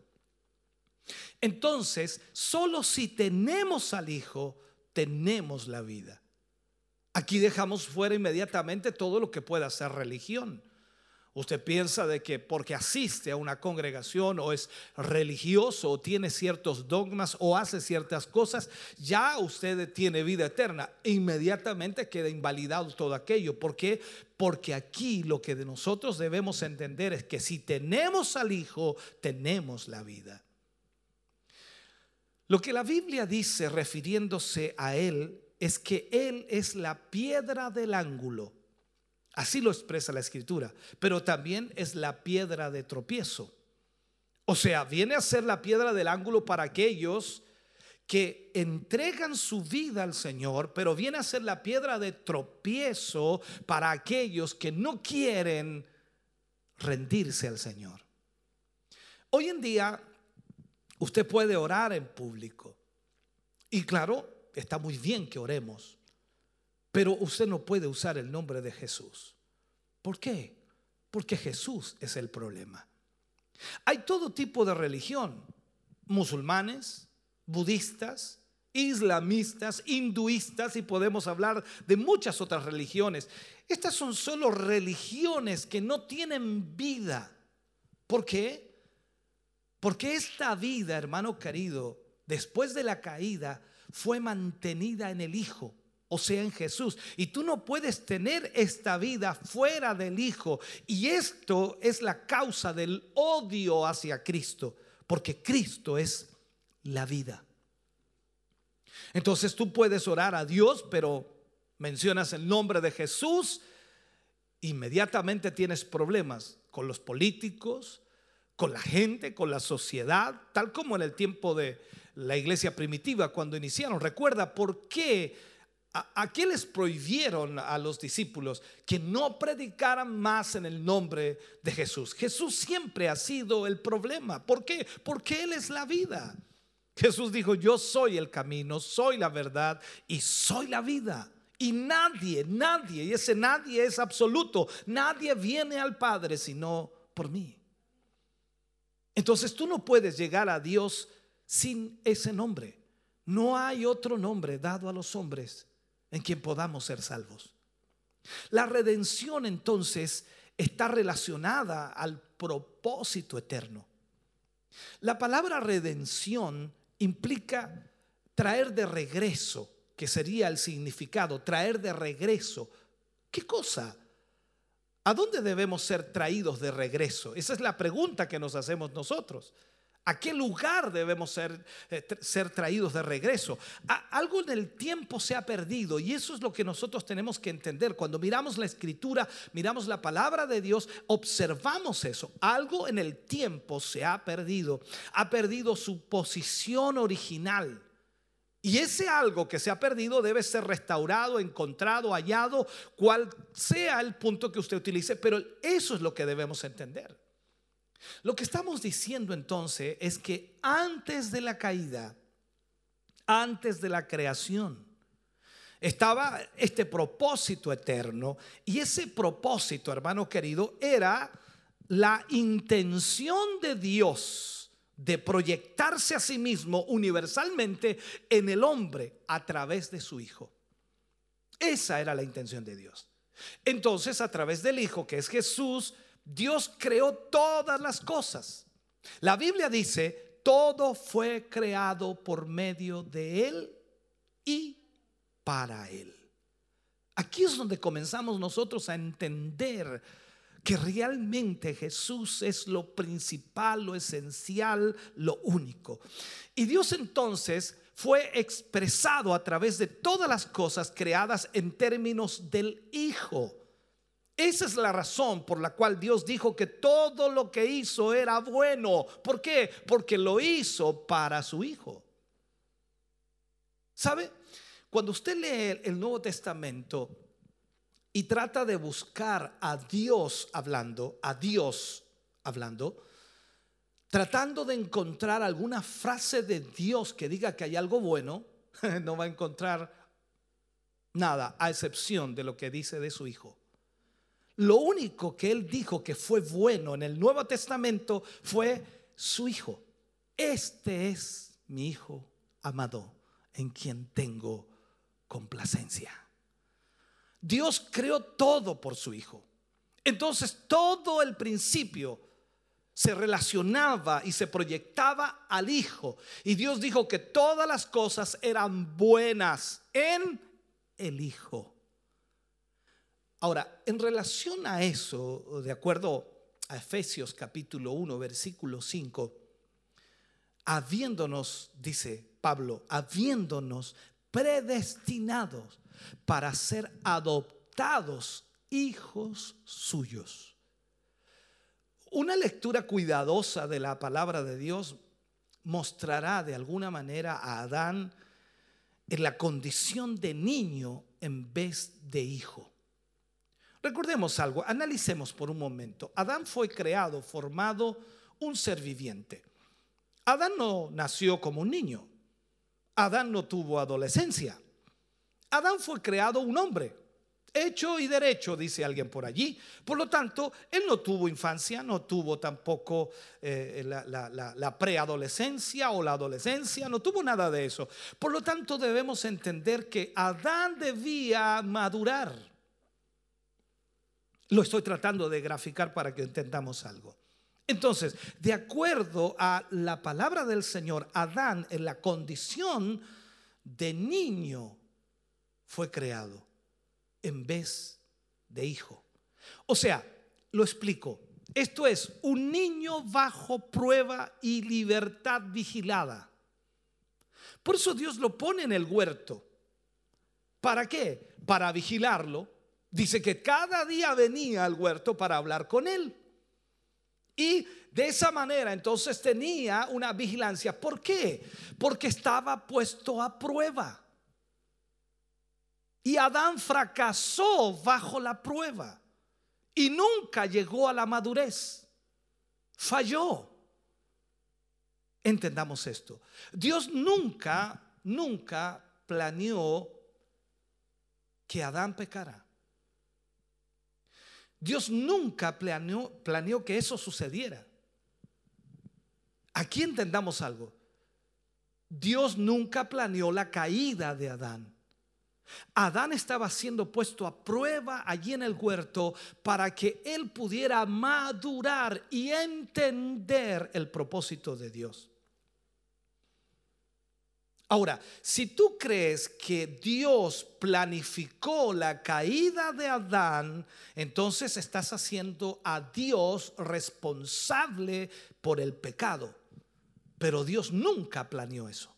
[SPEAKER 4] Entonces, solo si tenemos al Hijo, tenemos la vida. Aquí dejamos fuera inmediatamente todo lo que pueda ser religión. Usted piensa de que porque asiste a una congregación o es religioso o tiene ciertos dogmas o hace ciertas cosas, ya usted tiene vida eterna. Inmediatamente queda invalidado todo aquello. ¿Por qué? Porque aquí lo que de nosotros debemos entender es que si tenemos al Hijo, tenemos la vida. Lo que la Biblia dice refiriéndose a Él es que Él es la piedra del ángulo Así lo expresa la escritura. Pero también es la piedra de tropiezo. O sea, viene a ser la piedra del ángulo para aquellos que entregan su vida al Señor, pero viene a ser la piedra de tropiezo para aquellos que no quieren rendirse al Señor. Hoy en día usted puede orar en público. Y claro, está muy bien que oremos. Pero usted no puede usar el nombre de Jesús. ¿Por qué? Porque Jesús es el problema. Hay todo tipo de religión. Musulmanes, budistas, islamistas, hinduistas y podemos hablar de muchas otras religiones. Estas son solo religiones que no tienen vida. ¿Por qué? Porque esta vida, hermano querido, después de la caída, fue mantenida en el Hijo o sea en Jesús. Y tú no puedes tener esta vida fuera del Hijo. Y esto es la causa del odio hacia Cristo, porque Cristo es la vida. Entonces tú puedes orar a Dios, pero mencionas el nombre de Jesús, inmediatamente tienes problemas con los políticos, con la gente, con la sociedad, tal como en el tiempo de la iglesia primitiva cuando iniciaron. Recuerda por qué ¿A, qué les prohibieron a los discípulos? Que no predicaran más en el nombre de Jesús. Jesús siempre ha sido el problema. ¿Por qué? Porque Él es la vida. Jesús dijo, yo soy el camino, soy la verdad y soy la vida. Y nadie, nadie, y ese nadie es absoluto, nadie viene al Padre sino por mí. Entonces tú no puedes llegar a Dios sin ese nombre. No hay otro nombre dado a los hombres en quien podamos ser salvos. La redención entonces está relacionada al propósito eterno. La palabra redención implica traer de regreso, que sería el significado, traer de regreso. ¿Qué cosa? ¿A dónde debemos ser traídos de regreso? Esa es la pregunta que nos hacemos nosotros. ¿A qué lugar debemos ser, eh, ser traídos de regreso? algo en el tiempo se ha perdido y eso es lo que nosotros tenemos que entender. Cuando miramos la escritura, miramos la palabra de Dios, observamos eso. Algo en el tiempo se ha perdido. Ha perdido su posición original. Y ese algo que se ha perdido debe ser restaurado, encontrado, hallado, cual sea el punto que usted utilice, pero eso es lo que debemos entender. Lo que estamos diciendo entonces es que antes de la caída, antes de la creación, estaba este propósito eterno y ese propósito, hermano querido, era la intención de Dios de proyectarse a sí mismo universalmente en el hombre a través de su Hijo. Esa era la intención de Dios. Entonces, a través del Hijo, que es Jesús, Dios creó todas las cosas. La Biblia dice, todo fue creado por medio de Él y para Él. Aquí es donde comenzamos nosotros a entender que realmente Jesús es lo principal, lo esencial, lo único. Y Dios entonces fue expresado a través de todas las cosas creadas en términos del Hijo. Esa es la razón por la cual Dios dijo que todo lo que hizo era bueno. ¿Por qué? Porque lo hizo para su Hijo. ¿Sabe? Cuando usted lee el Nuevo Testamento, y trata de buscar a Dios hablando, a Dios hablando, tratando de encontrar alguna frase de Dios que diga que hay algo bueno, no va a encontrar nada a excepción de lo que dice de su hijo. Lo único que él dijo que fue bueno en el Nuevo Testamento fue su hijo. Este es mi hijo amado en quien tengo complacencia. Dios creó todo por su Hijo. Entonces todo el principio se relacionaba y se proyectaba al Hijo. Y Dios dijo que todas las cosas eran buenas en el Hijo. Ahora, en relación a eso, de acuerdo a Efesios capítulo 1, versículo 5, habiéndonos, dice Pablo, habiéndonos predestinados para ser adoptados hijos suyos. Una lectura cuidadosa de la palabra de Dios mostrará de alguna manera a Adán en la condición de niño en vez de hijo. Recordemos algo, analicemos por un momento. Adán fue creado, formado, un ser viviente. Adán no nació como un niño. Adán no tuvo adolescencia. Adán fue creado un hombre, hecho y derecho, dice alguien por allí. Por lo tanto, él no tuvo infancia, no tuvo tampoco eh, la, preadolescencia o la adolescencia, no tuvo nada de eso. Por lo tanto, debemos entender que Adán debía madurar. Lo estoy tratando de graficar para que entendamos algo. Entonces, de acuerdo a la palabra del Señor, Adán en la condición de niño fue creado en vez de hijo. O sea, lo explico. Esto es un niño bajo prueba y libertad vigilada. Por eso Dios lo pone en el huerto. ¿Para qué? Para vigilarlo. Dice que cada día venía al huerto para hablar con él. Y de esa manera entonces tenía una vigilancia. ¿Por qué? Porque estaba puesto a prueba. Y Adán fracasó bajo la prueba y nunca llegó a la madurez. Falló. Entendamos esto. Dios nunca, nunca planeó que Adán pecara. Dios nunca planeó, que eso sucediera. Aquí entendamos algo. Dios nunca planeó la caída de Adán. Adán estaba siendo puesto a prueba allí en el huerto para que él pudiera madurar y entender el propósito de Dios. Ahora, si tú crees que Dios planificó la caída de Adán, entonces estás haciendo a Dios responsable por el pecado. Pero Dios nunca planeó eso.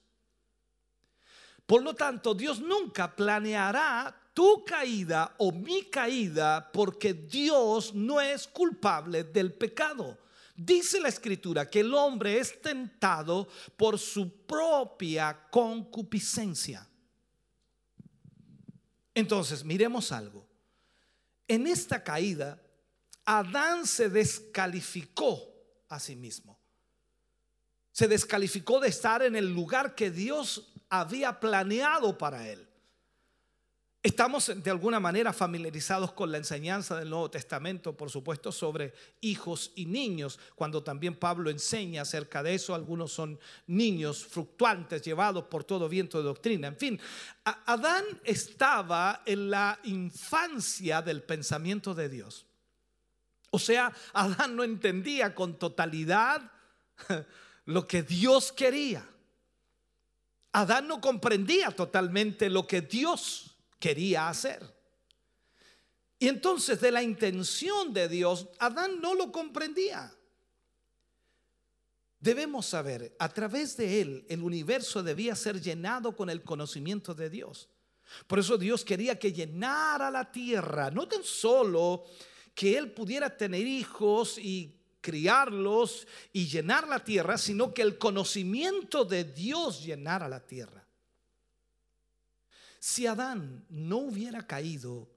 [SPEAKER 4] Por lo tanto, Dios nunca planeará tu caída o mi caída porque Dios no es culpable del pecado. Dice la escritura que el hombre es tentado por su propia concupiscencia. Entonces, miremos algo. En esta caída, Adán se descalificó a sí mismo. Se descalificó de estar en el lugar que Dios había planeado para él. Estamos de alguna manera familiarizados con la enseñanza del Nuevo Testamento, por supuesto, sobre hijos y niños, cuando también Pablo enseña acerca de eso, algunos son niños fluctuantes llevados por todo viento de doctrina. En fin, Adán estaba en la infancia del pensamiento de Dios. O sea, Adán no entendía con totalidad lo que Dios quería. Adán no comprendía totalmente lo que Dios quería hacer. Y entonces de la intención de Dios, Adán no lo comprendía. Debemos saber, a través de él el universo debía ser llenado con el conocimiento de Dios. Por eso Dios quería que llenara la tierra, no tan solo que él pudiera tener hijos y criarlos y llenar la tierra, sino que el conocimiento de Dios llenara la tierra. Si Adán no hubiera caído,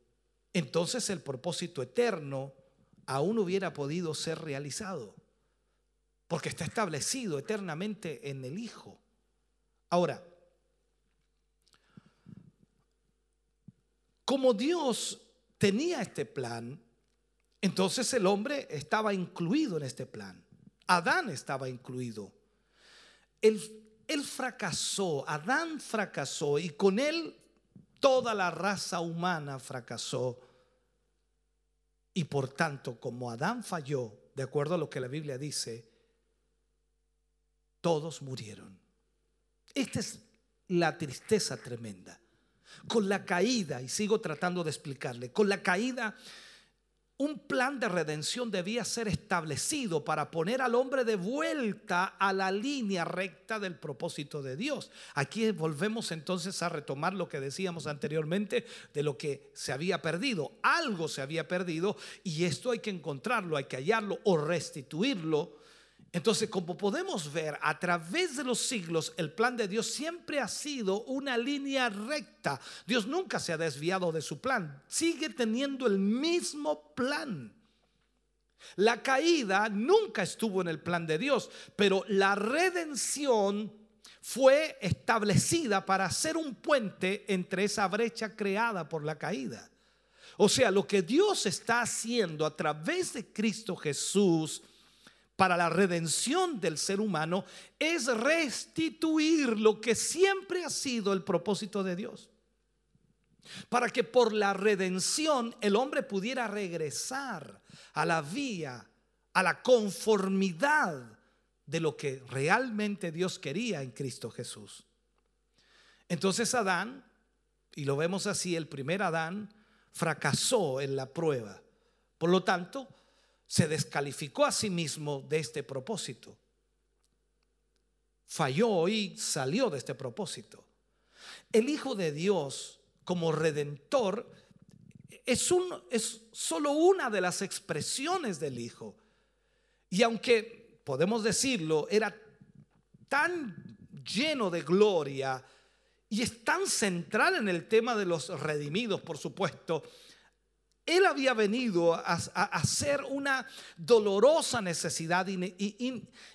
[SPEAKER 4] entonces el propósito eterno aún hubiera podido ser realizado, porque está establecido eternamente en el Hijo. Ahora, como Dios tenía este plan, entonces el hombre estaba incluido en este plan. Adán estaba incluido. Él, él, fracasó, Adán fracasó y con él toda la raza humana fracasó. Y por tanto, como Adán falló, de acuerdo a lo que la Biblia dice, todos murieron. Esta es la tristeza tremenda. Con la caída, y sigo tratando de explicarle, con la caída un plan de redención debía ser establecido para poner al hombre de vuelta a la línea recta del propósito de Dios. Aquí volvemos entonces a retomar lo que decíamos anteriormente de lo que se había perdido. Algo se había perdido y esto hay que encontrarlo, hay que hallarlo o restituirlo entonces, como podemos ver, a través de los siglos, el plan de Dios siempre ha sido una línea recta. Dios nunca se ha desviado de su plan. Sigue teniendo el mismo plan. La caída nunca estuvo en el plan de Dios, pero la redención fue establecida para hacer un puente entre esa brecha creada por la caída. O sea, lo que Dios está haciendo a través de Cristo Jesús para la redención del ser humano es restituir lo que siempre ha sido el propósito de Dios. Para que por la redención el hombre pudiera regresar a la vía, a la conformidad de lo que realmente Dios quería en Cristo Jesús. Entonces Adán, y lo vemos así, el primer Adán fracasó en la prueba. Por lo tanto, se descalificó a sí mismo de este propósito. Falló y salió de este propósito. El Hijo de Dios como redentor es, un, es solo una de las expresiones del Hijo. Y aunque podemos decirlo, era tan lleno de gloria y es tan central en el tema de los redimidos, por supuesto, él había venido a, hacer una dolorosa necesidad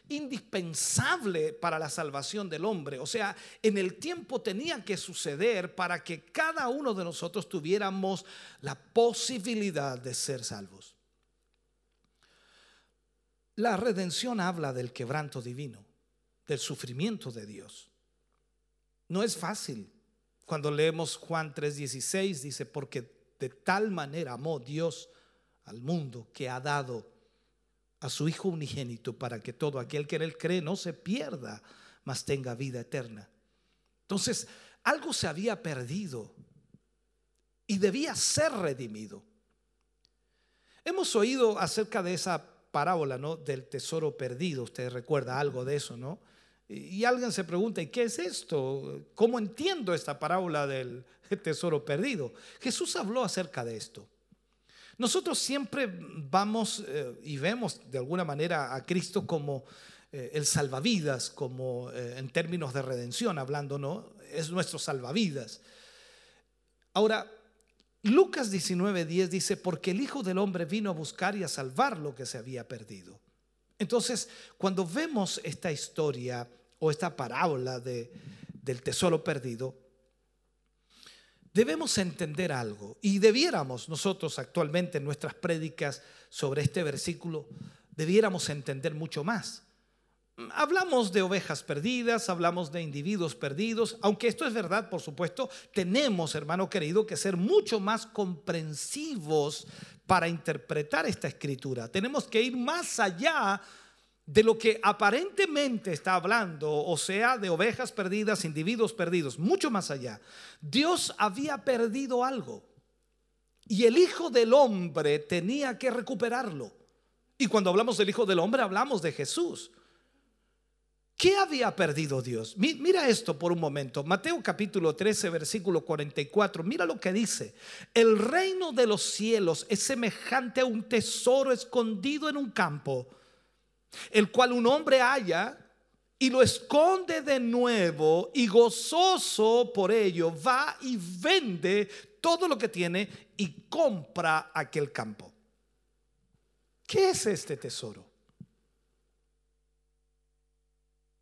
[SPEAKER 4] indispensable para la salvación del hombre. O sea, en el tiempo tenía que suceder para que cada uno de nosotros tuviéramos la posibilidad de ser salvos. La redención habla del quebranto divino. del sufrimiento de Dios. No es fácil. Cuando leemos Juan 3:16 dice, porque de tal manera amó Dios al mundo que ha dado a su Hijo unigénito para que todo aquel que en él cree no se pierda, mas tenga vida eterna. Entonces, algo se había perdido y debía ser redimido. Hemos oído acerca de esa parábola, ¿no? Del tesoro perdido. Usted recuerda algo de eso, ¿no? Y alguien se pregunta, ¿y qué es esto? ¿Cómo entiendo esta parábola del tesoro perdido? Jesús habló acerca de esto. Nosotros siempre vamos eh, y vemos de alguna manera a Cristo como eh, el salvavidas, como eh, en términos de redención hablando, ¿no? Es nuestro salvavidas. Ahora, Lucas 19:10 dice, porque el Hijo del Hombre vino a buscar y a salvar lo que se había perdido. Entonces, cuando vemos esta historia o esta parábola de, del tesoro perdido, debemos entender algo y debiéramos nosotros actualmente en nuestras prédicas sobre este versículo, debiéramos entender mucho más. Hablamos de ovejas perdidas, hablamos de individuos perdidos, aunque esto es verdad, por supuesto, tenemos, hermano querido, que ser mucho más comprensivos para interpretar esta escritura. Tenemos que ir más allá de lo que aparentemente está hablando, o sea, de ovejas perdidas, individuos perdidos, mucho más allá. Dios había perdido algo y el Hijo del Hombre tenía que recuperarlo. Y cuando hablamos del Hijo del Hombre hablamos de Jesús. ¿Qué había perdido Dios? Mira esto por un momento. Mateo capítulo 13, versículo 44. Mira lo que dice. El reino de los cielos es semejante a un tesoro escondido en un campo el cual un hombre halla y lo esconde de nuevo y gozoso por ello va y vende todo lo que tiene y compra aquel campo. ¿Qué es este tesoro?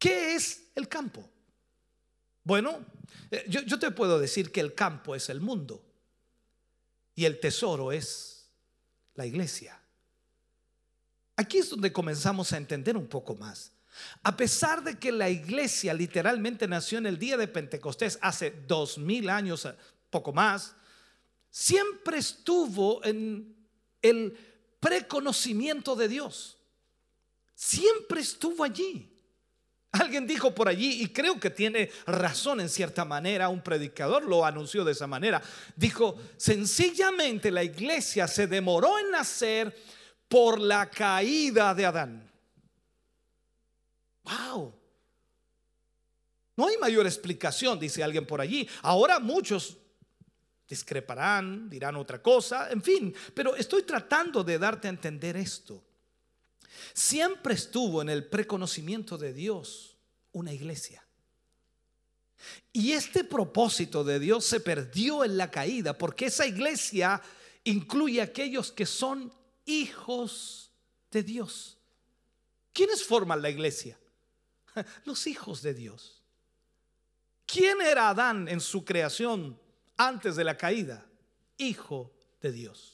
[SPEAKER 4] ¿Qué es el campo? Bueno, eh, yo, yo, te puedo decir que el campo es el mundo y el tesoro es la iglesia. Aquí es donde comenzamos a entender un poco más. A pesar de que la iglesia literalmente nació en el día de Pentecostés hace dos mil años, poco más, siempre estuvo en el preconocimiento de Dios. Siempre estuvo allí. Alguien dijo por allí, y creo que tiene razón en cierta manera, un predicador lo anunció de esa manera. Dijo, sencillamente la iglesia se demoró en nacer por la caída de Adán. Wow. No hay mayor explicación, dice alguien por allí. Ahora muchos discreparán, dirán otra cosa, en fin, pero estoy tratando de darte a entender esto. Siempre estuvo en el preconocimiento de Dios una iglesia. Y este propósito de Dios se perdió en la caída porque esa iglesia incluye a aquellos que son hijos de Dios. ¿Quiénes forman la iglesia? Los hijos de Dios. ¿Quién era Adán en su creación antes de la caída? Hijo de Dios.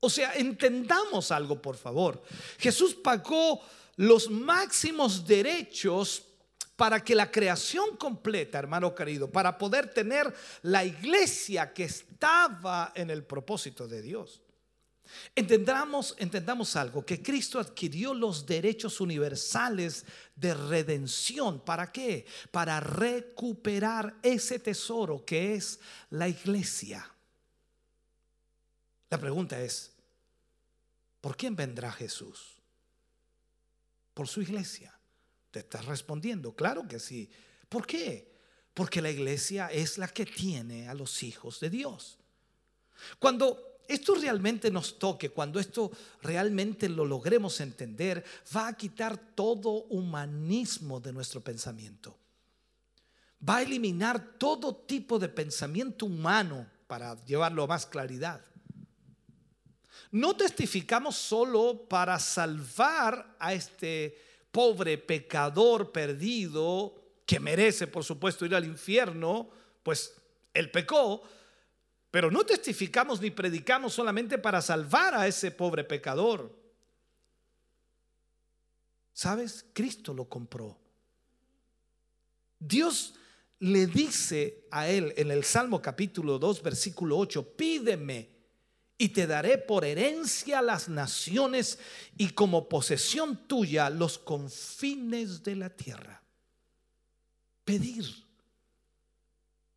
[SPEAKER 4] O sea, entendamos algo, por favor. Jesús pagó los máximos derechos para que la creación completa, hermano querido, para poder tener la iglesia que estaba en el propósito de Dios. Entendamos, entendamos algo, que Cristo adquirió los derechos universales de redención. ¿Para qué? Para recuperar ese tesoro que es la iglesia. La pregunta es, ¿por quién vendrá Jesús? Por su iglesia. Te estás respondiendo, claro que sí. ¿Por qué? Porque la iglesia es la que tiene a los hijos de Dios. Cuando esto realmente nos toque, cuando esto realmente lo logremos entender, va a quitar todo humanismo de nuestro pensamiento. Va a eliminar todo tipo de pensamiento humano para llevarlo a más claridad. No testificamos solo para salvar a este pobre pecador perdido que merece, por supuesto, ir al infierno, pues él pecó, pero no testificamos ni predicamos solamente para salvar a ese pobre pecador. ¿Sabes? Cristo lo compró. Dios le dice a él en el Salmo capítulo 2, versículo 8, pídeme y te daré por herencia las naciones y como posesión tuya los confines de la tierra. Pedir.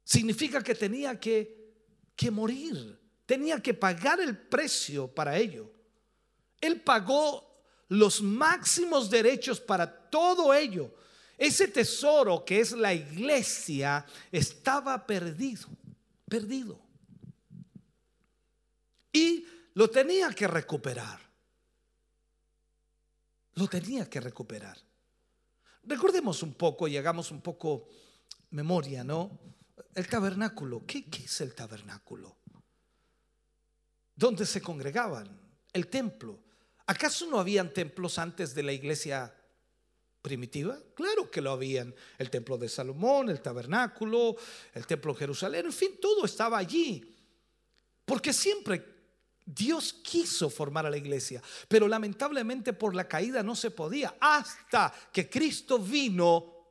[SPEAKER 4] Significa que tenía que, que morir, tenía que pagar el precio para ello. Él pagó los máximos derechos para todo ello. Ese tesoro que es la iglesia estaba perdido, perdido. Y lo tenía que recuperar. Lo tenía que recuperar. Recordemos un poco y hagamos un poco memoria, ¿no? El tabernáculo. ¿Qué, es el tabernáculo? ¿Dónde se congregaban? El templo. ¿Acaso no habían templos antes de la iglesia primitiva? Claro que lo habían. El templo de Salomón, el tabernáculo, el templo de Jerusalén, en fin, todo estaba allí. Porque siempre Dios quiso formar a la iglesia, pero lamentablemente por la caída no se podía, hasta que Cristo vino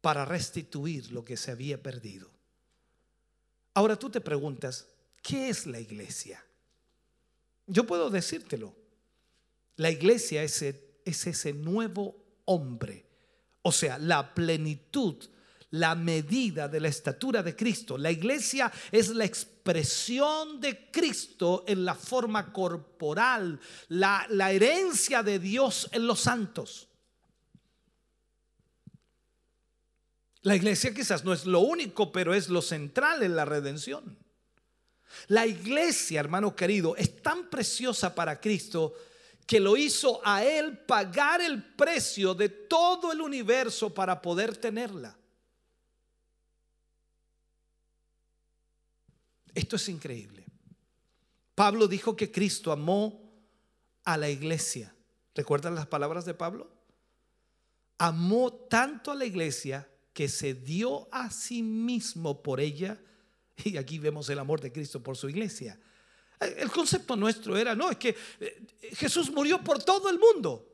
[SPEAKER 4] para restituir lo que se había perdido. Ahora tú te preguntas, ¿qué es la iglesia? Yo puedo decírtelo. La iglesia es, es ese nuevo hombre, o sea, la plenitud, la medida de la estatura de Cristo. La iglesia es la expresión de Cristo en la forma corporal, la, herencia de Dios en los santos. La iglesia quizás no es lo único, pero es lo central en la redención. La iglesia, hermano querido, es tan preciosa para Cristo que lo hizo a Él pagar el precio de todo el universo para poder tenerla. Esto es increíble. Pablo dijo que Cristo amó a la iglesia. ¿Recuerdan las palabras de Pablo? Amó tanto a la iglesia que se dio a sí mismo por ella Y aquí vemos el amor de Cristo por su iglesia. El concepto nuestro era, no, es que eh, Jesús murió por todo el mundo.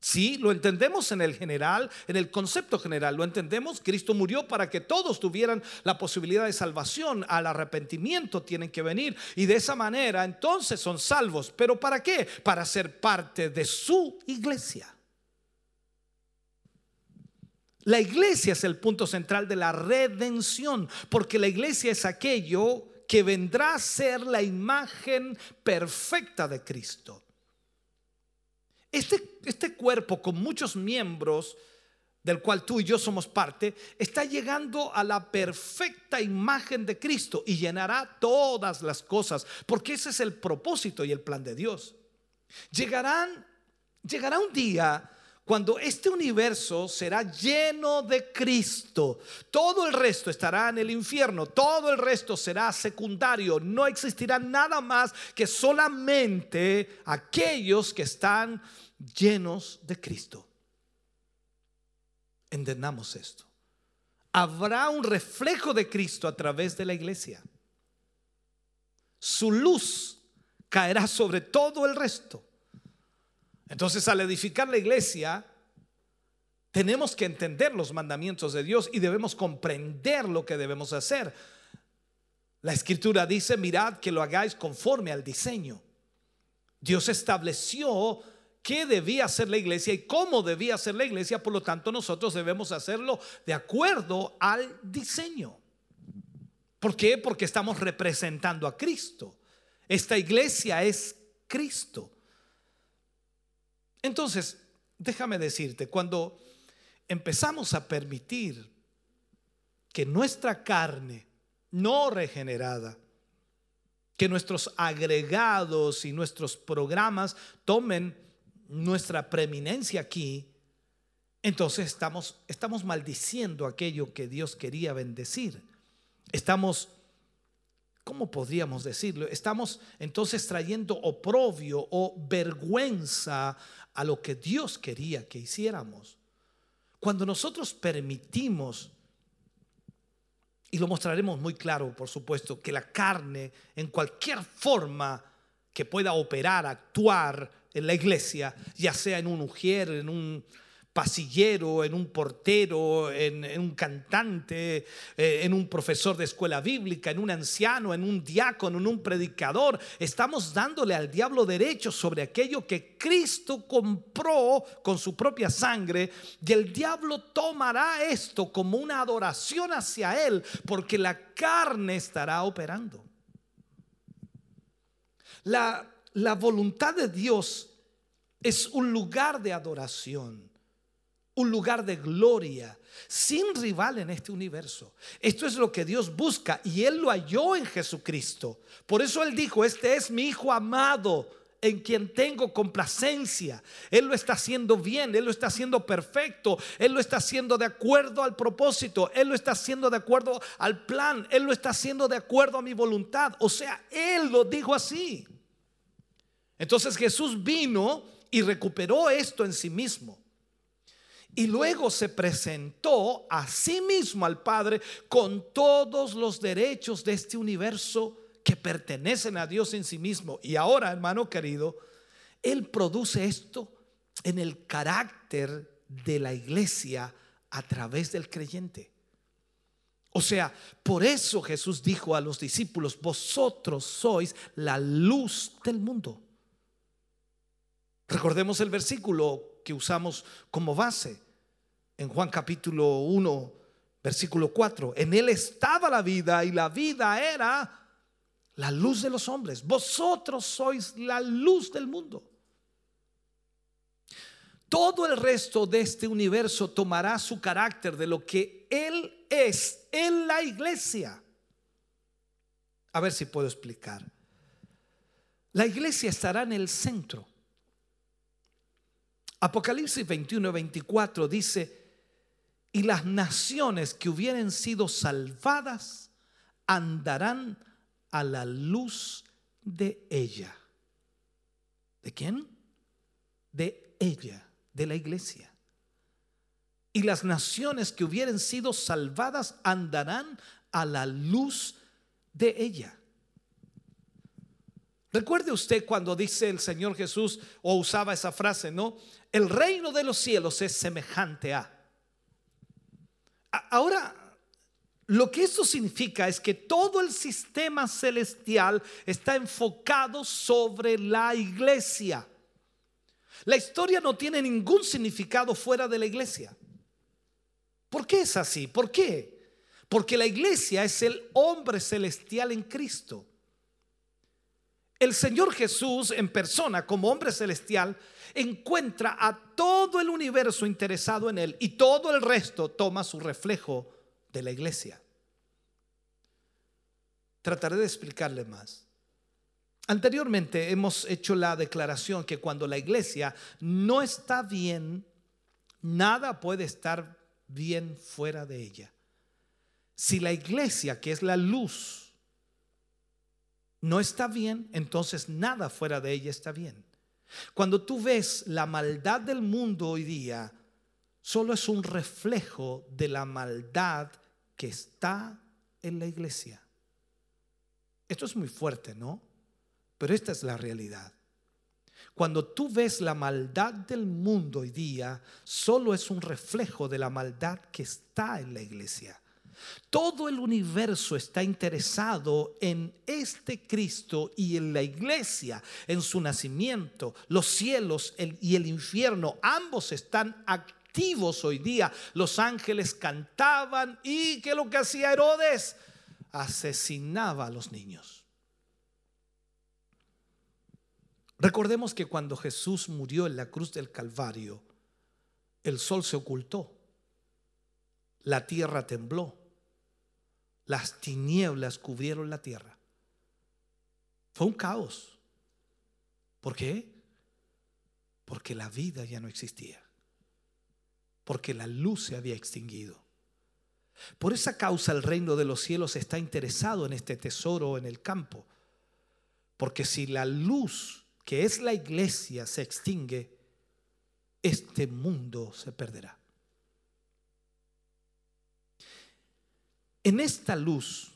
[SPEAKER 4] Sí, lo entendemos en el general, en el concepto general, lo entendemos. Cristo murió para que todos tuvieran la posibilidad de salvación, al arrepentimiento tienen que venir y de esa manera entonces son salvos. ¿Pero para qué? Para ser parte de su iglesia. La iglesia es el punto central de la redención, porque la iglesia es aquello que vendrá a ser la imagen perfecta de Cristo. Este, este cuerpo con muchos miembros, del cual tú y yo somos parte, está llegando a la perfecta imagen de Cristo y llenará todas las cosas, porque ese es el propósito y el plan de Dios. Llegarán, llegará un día cuando este universo será lleno de Cristo, todo el resto estará en el infierno, todo el resto será secundario, no existirá nada más que solamente aquellos que están llenos de Cristo. Entendamos esto. Habrá un reflejo de Cristo a través de la iglesia. Su luz caerá sobre todo el resto. Entonces al edificar la iglesia, tenemos que entender los mandamientos de Dios y debemos comprender lo que debemos hacer. La escritura dice, mirad que lo hagáis conforme al diseño. Dios estableció qué debía hacer la iglesia y cómo debía hacer la iglesia, por lo tanto nosotros debemos hacerlo de acuerdo al diseño. ¿Por qué? Porque estamos representando a Cristo. Esta iglesia es Cristo. Entonces, déjame decirte, cuando empezamos a permitir que nuestra carne no regenerada, que nuestros agregados y nuestros programas tomen nuestra preeminencia aquí, entonces estamos, estamos maldiciendo aquello que Dios quería bendecir. Estamos ¿cómo podríamos decirlo? Estamos entonces trayendo oprobio o vergüenza a lo que Dios quería que hiciéramos. Cuando nosotros permitimos, y lo mostraremos muy claro, por supuesto, que la carne en cualquier forma que pueda operar, actuar en la iglesia, ya sea en un ujier, en un pasillero, en un portero, en, un cantante, eh, en un profesor de escuela bíblica, en un anciano, en un diácono, en un predicador. Estamos dándole al diablo derecho sobre aquello que Cristo compró con su propia sangre y el diablo tomará esto como una adoración hacia él porque la carne estará operando. La, la voluntad de Dios es un lugar de adoración, un lugar de gloria, sin rival en este universo. Esto es lo que Dios busca y Él lo halló en Jesucristo. Por eso Él dijo, este es mi Hijo amado en quien tengo complacencia. Él lo está haciendo bien, Él lo está haciendo perfecto, Él lo está haciendo de acuerdo al propósito, Él lo está haciendo de acuerdo al plan, Él lo está haciendo de acuerdo a mi voluntad. O sea, Él lo dijo así. Entonces Jesús vino y recuperó esto en sí mismo. Y luego se presentó a sí mismo al Padre con todos los derechos de este universo que pertenecen a Dios en sí mismo. Y ahora, hermano querido, Él produce esto en el carácter de la iglesia a través del creyente. O sea, por eso Jesús dijo a los discípulos, vosotros sois la luz del mundo. Recordemos el versículo que usamos como base en Juan capítulo 1, versículo 4. En él estaba la vida y la vida era la luz de los hombres. Vosotros sois la luz del mundo. Todo el resto de este universo tomará su carácter de lo que Él es en la iglesia. A ver si puedo explicar. La iglesia estará en el centro. Apocalipsis 21, 24 dice, y las naciones que hubieren sido salvadas andarán a la luz de ella. ¿De quién? De ella, de la iglesia. Y las naciones que hubieren sido salvadas andarán a la luz de ella. Recuerde usted cuando dice el Señor Jesús o usaba esa frase, ¿no? El reino de los cielos es semejante a. Ahora, lo que eso significa es que todo el sistema celestial está enfocado sobre la iglesia. La historia no tiene ningún significado fuera de la iglesia. ¿Por qué es así? ¿Por qué? Porque la iglesia es el hombre celestial en Cristo. El Señor Jesús en persona como hombre celestial encuentra a todo el universo interesado en él y todo el resto toma su reflejo de la iglesia. Trataré de explicarle más. Anteriormente hemos hecho la declaración que cuando la iglesia no está bien, nada puede estar bien fuera de ella. Si la iglesia, que es la luz, no está bien, entonces nada fuera de ella está bien. Cuando tú ves la maldad del mundo hoy día, solo es un reflejo de la maldad que está en la iglesia. Esto es muy fuerte, ¿no? Pero esta es la realidad. Cuando tú ves la maldad del mundo hoy día, solo es un reflejo de la maldad que está en la iglesia. Todo el universo está interesado en este Cristo y en la iglesia, en su nacimiento. Los cielos y el infierno, ambos están activos hoy día. Los ángeles cantaban y que lo que hacía Herodes asesinaba a los niños. Recordemos que cuando Jesús murió en la cruz del Calvario, el sol se ocultó, la tierra tembló las tinieblas cubrieron la tierra. Fue un caos. ¿Por qué? Porque la vida ya no existía. Porque la luz se había extinguido. Por esa causa el reino de los cielos está interesado en este tesoro en el campo. Porque si la luz, que es la iglesia, se extingue, este mundo se perderá. En esta luz,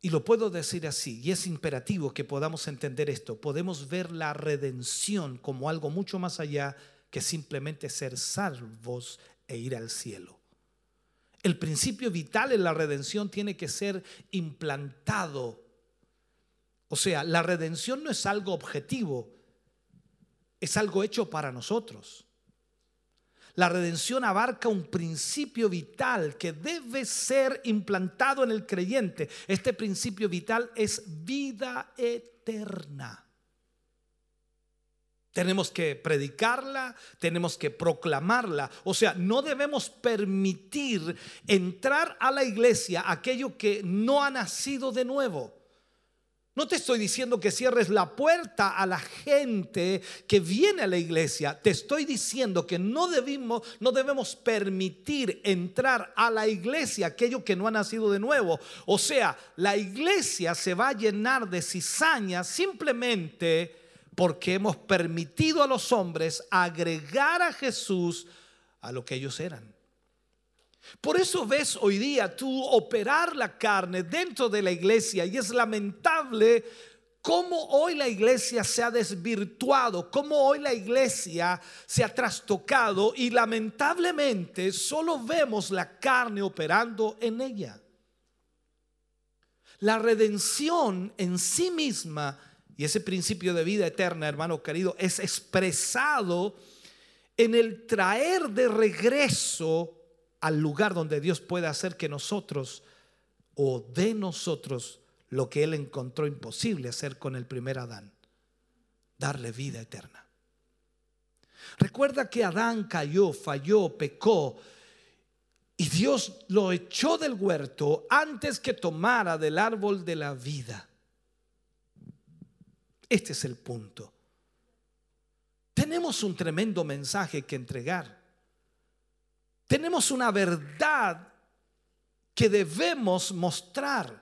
[SPEAKER 4] y lo puedo decir así, y es imperativo que podamos entender esto, podemos ver la redención como algo mucho más allá que simplemente ser salvos e ir al cielo. El principio vital en la redención tiene que ser implantado. O sea, la redención no es algo objetivo, es algo hecho para nosotros. La redención abarca un principio vital que debe ser implantado en el creyente. Este principio vital es vida eterna. Tenemos que predicarla, tenemos que proclamarla. O sea, no debemos permitir entrar a la iglesia aquello que no ha nacido de nuevo. No te estoy diciendo que cierres la puerta a la gente que viene a la iglesia. Te estoy diciendo que no debemos, no debemos permitir entrar a la iglesia aquello que no ha nacido de nuevo. O sea, la iglesia se va a llenar de cizaña simplemente porque hemos permitido a los hombres agregar a Jesús a lo que ellos eran. Por eso ves hoy día tú operar la carne dentro de la iglesia y es lamentable cómo hoy la iglesia se ha desvirtuado, cómo hoy la iglesia se ha trastocado y lamentablemente solo vemos la carne operando en ella. La redención en sí misma y ese principio de vida eterna, hermano querido, es expresado en el traer de regreso al lugar donde Dios puede hacer que nosotros o de nosotros lo que Él encontró imposible hacer con el primer Adán, darle vida eterna. Recuerda que Adán cayó, falló, pecó y Dios lo echó del huerto antes que tomara del árbol de la vida. Este es el punto. Tenemos un tremendo mensaje que entregar. Tenemos una verdad que debemos mostrar.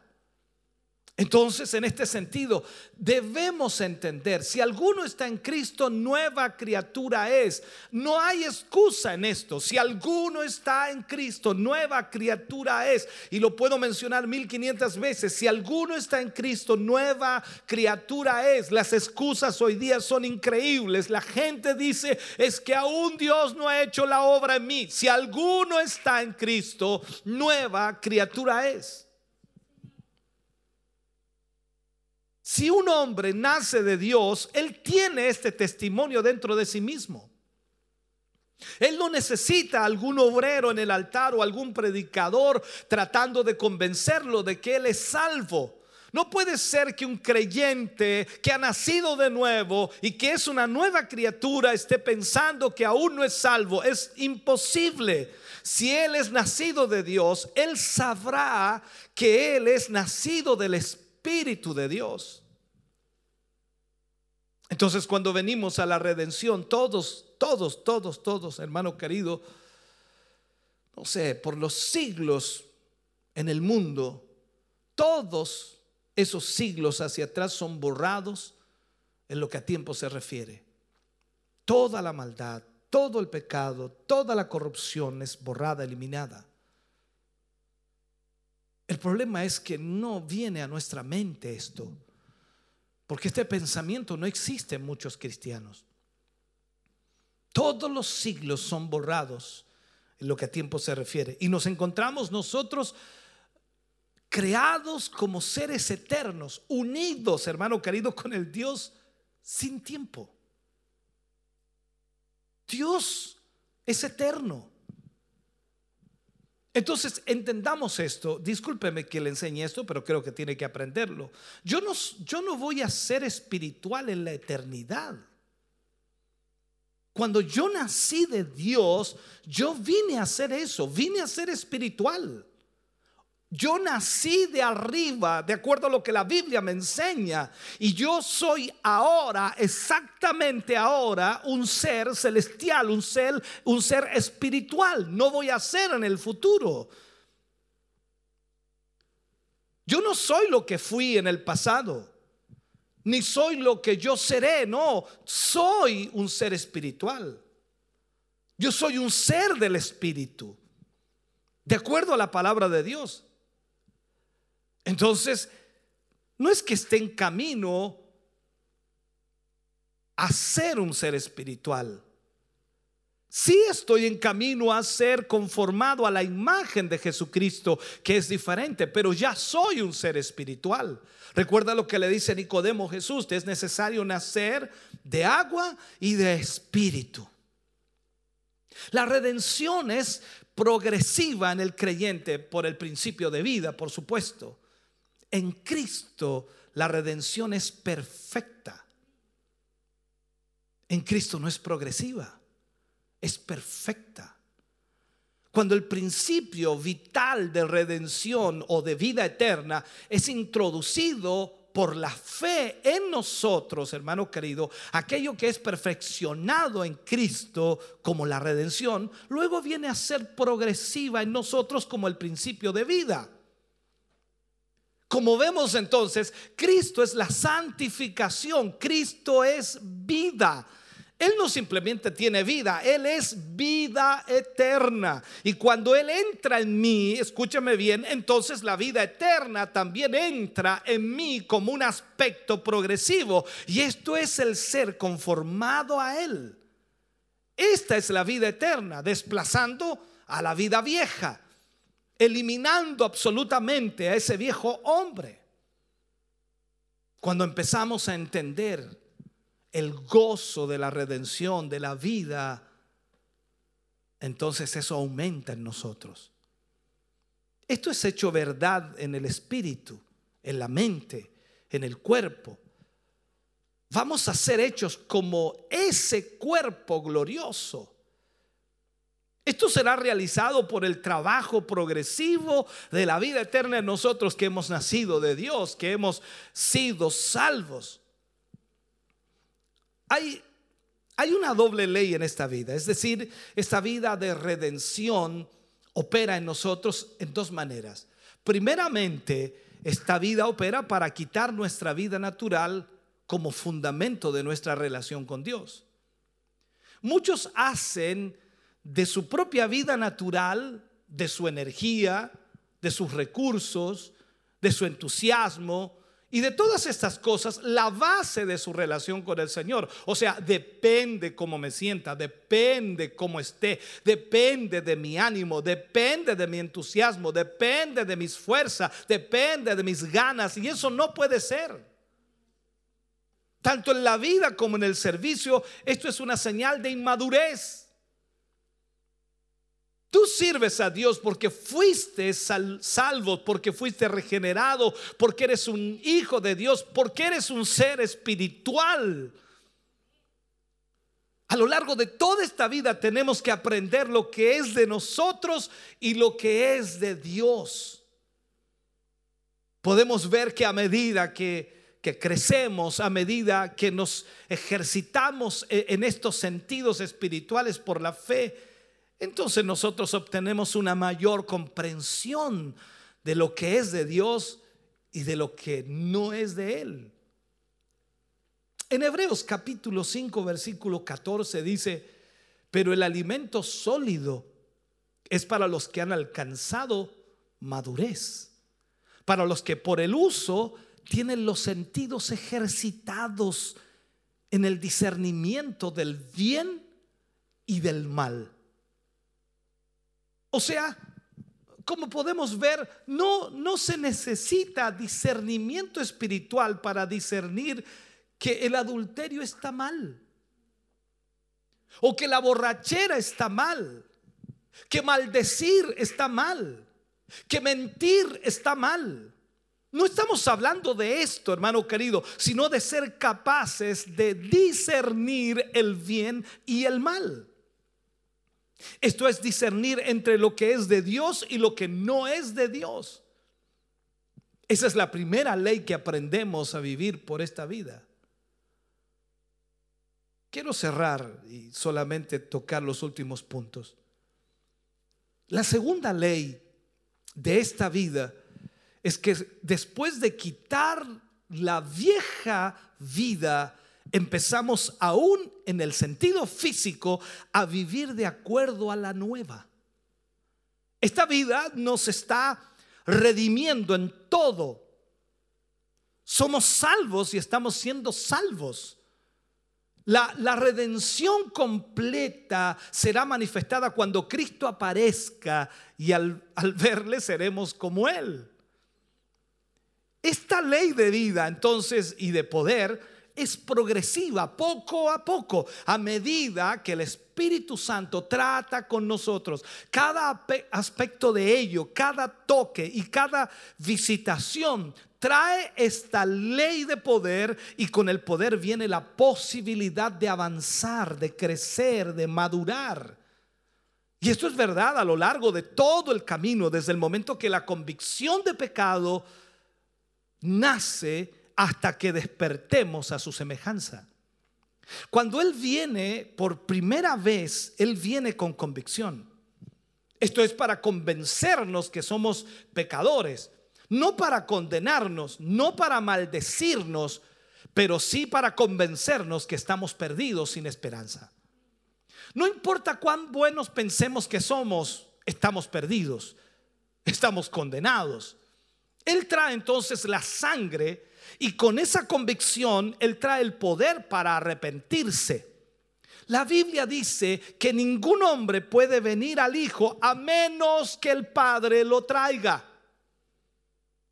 [SPEAKER 4] Entonces, en este sentido, debemos entender, si alguno está en Cristo, nueva criatura es. No hay excusa en esto. Si alguno está en Cristo, nueva criatura es. Y lo puedo mencionar 1500 veces. Si alguno está en Cristo, nueva criatura es. Las excusas hoy día son increíbles. La gente dice, es que aún Dios no ha hecho la obra en mí. Si alguno está en Cristo, nueva criatura es. Si un hombre nace de Dios, él tiene este testimonio dentro de sí mismo. Él no necesita algún obrero en el altar o algún predicador tratando de convencerlo de que él es salvo. No puede ser que un creyente que ha nacido de nuevo y que es una nueva criatura esté pensando que aún no es salvo. Es imposible. Si él es nacido de Dios, él sabrá que él es nacido del Espíritu de Dios. Entonces cuando venimos a la redención, todos, todos, todos, todos, hermano querido, no sé, por los siglos en el mundo, todos esos siglos hacia atrás son borrados en lo que a tiempo se refiere. Toda la maldad, todo el pecado, toda la corrupción es borrada, eliminada. El problema es que no viene a nuestra mente esto. Porque este pensamiento no existe en muchos cristianos. Todos los siglos son borrados en lo que a tiempo se refiere. Y nos encontramos nosotros creados como seres eternos, unidos, hermano querido, con el Dios sin tiempo. Dios es eterno. Entonces, entendamos esto. Discúlpeme que le enseñe esto, pero creo que tiene que aprenderlo. Yo no, yo no voy a ser espiritual en la eternidad. Cuando yo nací de Dios, yo vine a hacer eso, vine a ser espiritual. Yo nací de arriba, de acuerdo a lo que la Biblia me enseña. Y yo soy ahora, exactamente ahora, un ser celestial, un ser, un ser espiritual. No voy a ser en el futuro. Yo no soy lo que fui en el pasado, ni soy lo que yo seré, no, soy un ser espiritual. Yo soy un ser del espíritu, de acuerdo a la palabra de Dios. Entonces, no es que esté en camino a ser un ser espiritual. Sí estoy en camino a ser conformado a la imagen de Jesucristo, que es diferente, pero ya soy un ser espiritual. Recuerda lo que le dice Nicodemo Jesús, es necesario nacer de agua y de espíritu. La redención es progresiva en el creyente por el principio de vida, por supuesto. En Cristo la redención es perfecta. En Cristo no es progresiva es perfecta. Cuando el principio vital de redención o de vida eterna es introducido por la fe en nosotros, hermano querido, aquello que es perfeccionado en Cristo como la redención, luego viene a ser progresiva en nosotros como el principio de vida. Como vemos entonces, Cristo es la santificación, Cristo es vida. Él no simplemente tiene vida, Él es vida eterna. Y cuando Él entra en mí, escúchame bien, entonces la vida eterna también entra en mí como un aspecto progresivo. Y esto es el ser conformado a Él. Esta es la vida eterna, desplazando a la vida vieja, eliminando absolutamente a ese viejo hombre. Cuando empezamos a entender el gozo de la redención, de la vida, entonces eso aumenta en nosotros. Esto es hecho verdad en el espíritu, en la mente, en el cuerpo. Vamos a ser hechos como ese cuerpo glorioso. Esto será realizado por el trabajo progresivo de la vida eterna en nosotros que hemos nacido de Dios, que hemos sido salvos. Hay, hay una doble ley en esta vida, es decir, esta vida de redención opera en nosotros en dos maneras. Primeramente, esta vida opera para quitar nuestra vida natural como fundamento de nuestra relación con Dios. Muchos hacen de su propia vida natural, de su energía, de sus recursos, de su entusiasmo, y de todas estas cosas, la base de su relación con el Señor. O sea, depende cómo me sienta, depende cómo esté, depende de mi ánimo, depende de mi entusiasmo, depende de mis fuerzas, depende de mis ganas. Y eso no puede ser. Tanto en la vida como en el servicio, esto es una señal de inmadurez. Tú sirves a Dios porque fuiste salvo, porque fuiste regenerado, porque eres un hijo de Dios, porque eres un ser espiritual. A lo largo de toda esta vida tenemos que aprender lo que es de nosotros y lo que es de Dios. Podemos ver que a medida que, que crecemos, a medida que nos ejercitamos e, en estos sentidos espirituales por la fe, entonces nosotros obtenemos una mayor comprensión de lo que es de Dios y de lo que no es de Él. En Hebreos capítulo 5, versículo 14 dice, pero el alimento sólido es para los que han alcanzado madurez, para los que por el uso tienen los sentidos ejercitados en el discernimiento del bien y del mal. O sea, como podemos ver, no, no se necesita discernimiento espiritual para discernir que el adulterio está mal. O que la borrachera está mal. Que maldecir está mal. Que mentir está mal. No estamos hablando de esto, hermano querido, sino de ser capaces de discernir el bien y el mal. Esto es discernir entre lo que es de Dios y lo que no es de Dios. Esa es la primera ley que aprendemos a vivir por esta vida. Quiero cerrar y solamente tocar los últimos puntos. La segunda ley de esta vida es que después de quitar la vieja vida empezamos aún en el sentido físico a vivir de acuerdo a la nueva. Esta vida nos está redimiendo en todo. Somos salvos y estamos siendo salvos. La, la, redención completa será manifestada cuando Cristo aparezca y al, al verle seremos como Él. Esta ley de vida entonces y de poder es progresiva, poco a poco, a medida que el Espíritu Santo trata con nosotros. Cada aspecto de ello, cada toque y cada visitación trae esta ley de poder y con el poder viene la posibilidad de avanzar, de crecer, de madurar. Y esto es verdad a lo largo de todo el camino, desde el momento que la convicción de pecado nace hasta que despertemos a su semejanza. Cuando Él viene por primera vez, Él viene con convicción. Esto es para convencernos que somos pecadores, no para condenarnos, no para maldecirnos, pero sí para convencernos que estamos perdidos sin esperanza. No importa cuán buenos pensemos que somos, estamos perdidos, estamos condenados. Él trae entonces la sangre y con esa convicción Él trae el poder para arrepentirse. La Biblia dice que ningún hombre puede venir al Hijo a menos que el Padre lo traiga.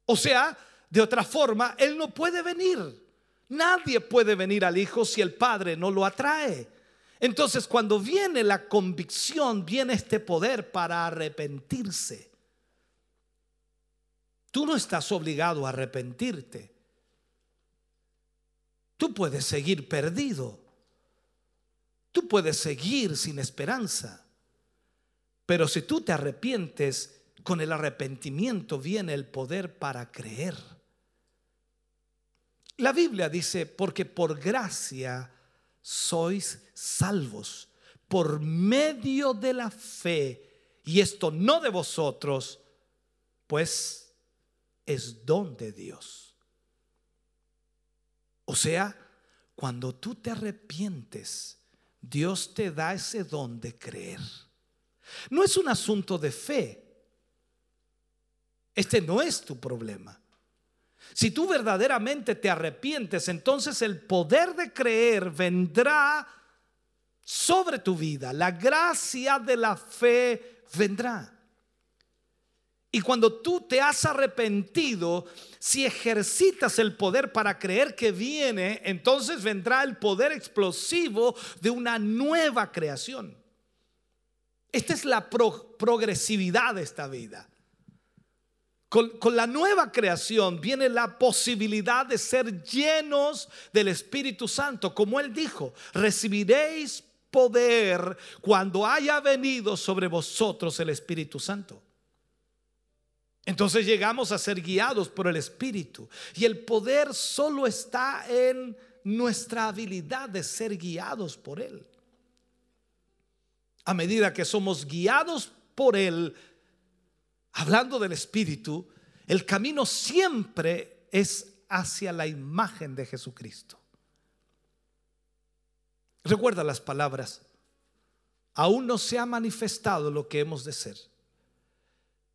[SPEAKER 4] O sea, de otra forma, Él no puede venir. Nadie puede venir al Hijo si el Padre no lo atrae. Entonces, cuando viene la convicción, viene este poder para arrepentirse. Tú no estás obligado a arrepentirte. Tú puedes seguir perdido. Tú puedes seguir sin esperanza. Pero si tú te arrepientes, con el arrepentimiento viene el poder para creer. La Biblia dice, porque por gracia sois salvos, por medio de la fe, y esto no de vosotros, pues es don de Dios. O sea, cuando tú te arrepientes, Dios te da ese don de creer. No es un asunto de fe. Este no es tu problema. Si tú verdaderamente te arrepientes, entonces el poder de creer vendrá sobre tu vida. La gracia de la fe vendrá. Y cuando tú te has arrepentido, si ejercitas el poder para creer que viene, entonces vendrá el poder explosivo de una nueva creación. Esta es la progresividad de esta vida. Con, la nueva creación viene la posibilidad de ser llenos del Espíritu Santo. Como Él dijo, recibiréis poder cuando haya venido sobre vosotros el Espíritu Santo. Entonces llegamos a ser guiados por el Espíritu. Y el poder solo está en nuestra habilidad de ser guiados por Él. A medida que somos guiados por Él, hablando del Espíritu, el camino siempre es hacia la imagen de Jesucristo. Recuerda las palabras, aún no se ha manifestado lo que hemos de ser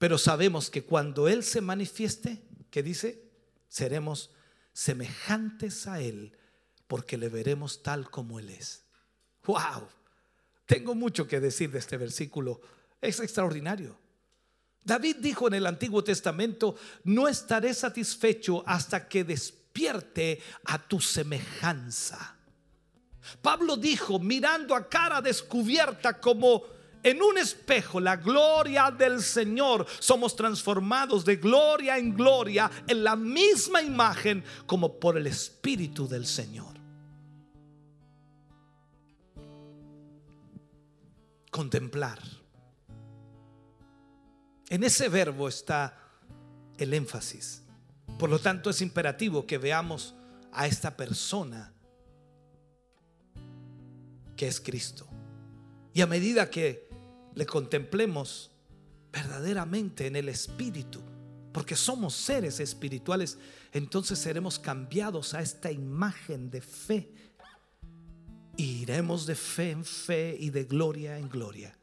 [SPEAKER 4] pero sabemos que cuando Él se manifieste, ¿qué dice? Seremos semejantes a Él porque le veremos tal como Él es. ¡Wow! Tengo mucho que decir de este versículo. Es extraordinario. David dijo en el Antiguo Testamento, no estaré satisfecho hasta que despierte a tu semejanza. Pablo dijo, mirando a cara descubierta como en un espejo la gloria del Señor, somos transformados de gloria en gloria en la misma imagen como por el Espíritu del Señor. Contemplar. En ese verbo está el énfasis. Por lo tanto, es imperativo que veamos a esta persona que es Cristo. Y a medida que le contemplemos verdaderamente en el Espíritu, porque somos seres espirituales, entonces seremos cambiados a esta imagen de fe. iremos de fe en fe y de gloria en gloria.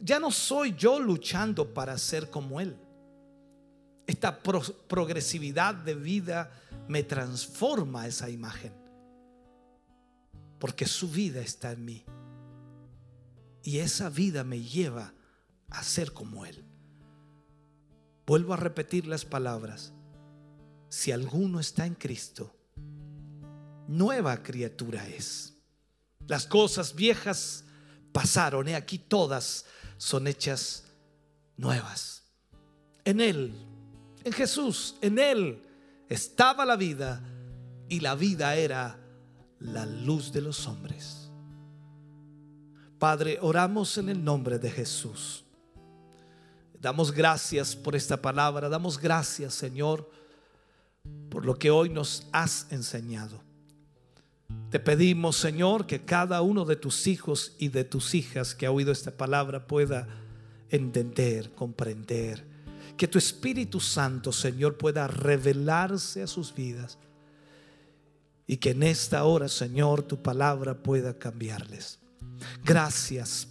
[SPEAKER 4] Ya no soy yo luchando para ser como Él. Esta progresividad de vida me transforma esa imagen. porque su vida está en mí. Y esa vida me lleva a ser como Él. Vuelvo a repetir las palabras. Si alguno está en Cristo, nueva criatura es. Las cosas viejas pasaron, y aquí todas son hechas nuevas. En Él, en Jesús, en Él estaba la vida y la vida era la luz de los hombres. Padre, oramos en el nombre de Jesús. Damos gracias por esta palabra, damos gracias Señor por lo que hoy nos has enseñado. Te pedimos, Señor, que cada uno de tus hijos y de tus hijas que ha oído esta palabra pueda entender, comprender. Que tu Espíritu Santo, Señor, pueda revelarse a sus vidas. Y que en esta hora, Señor, tu palabra pueda cambiarles. Gracias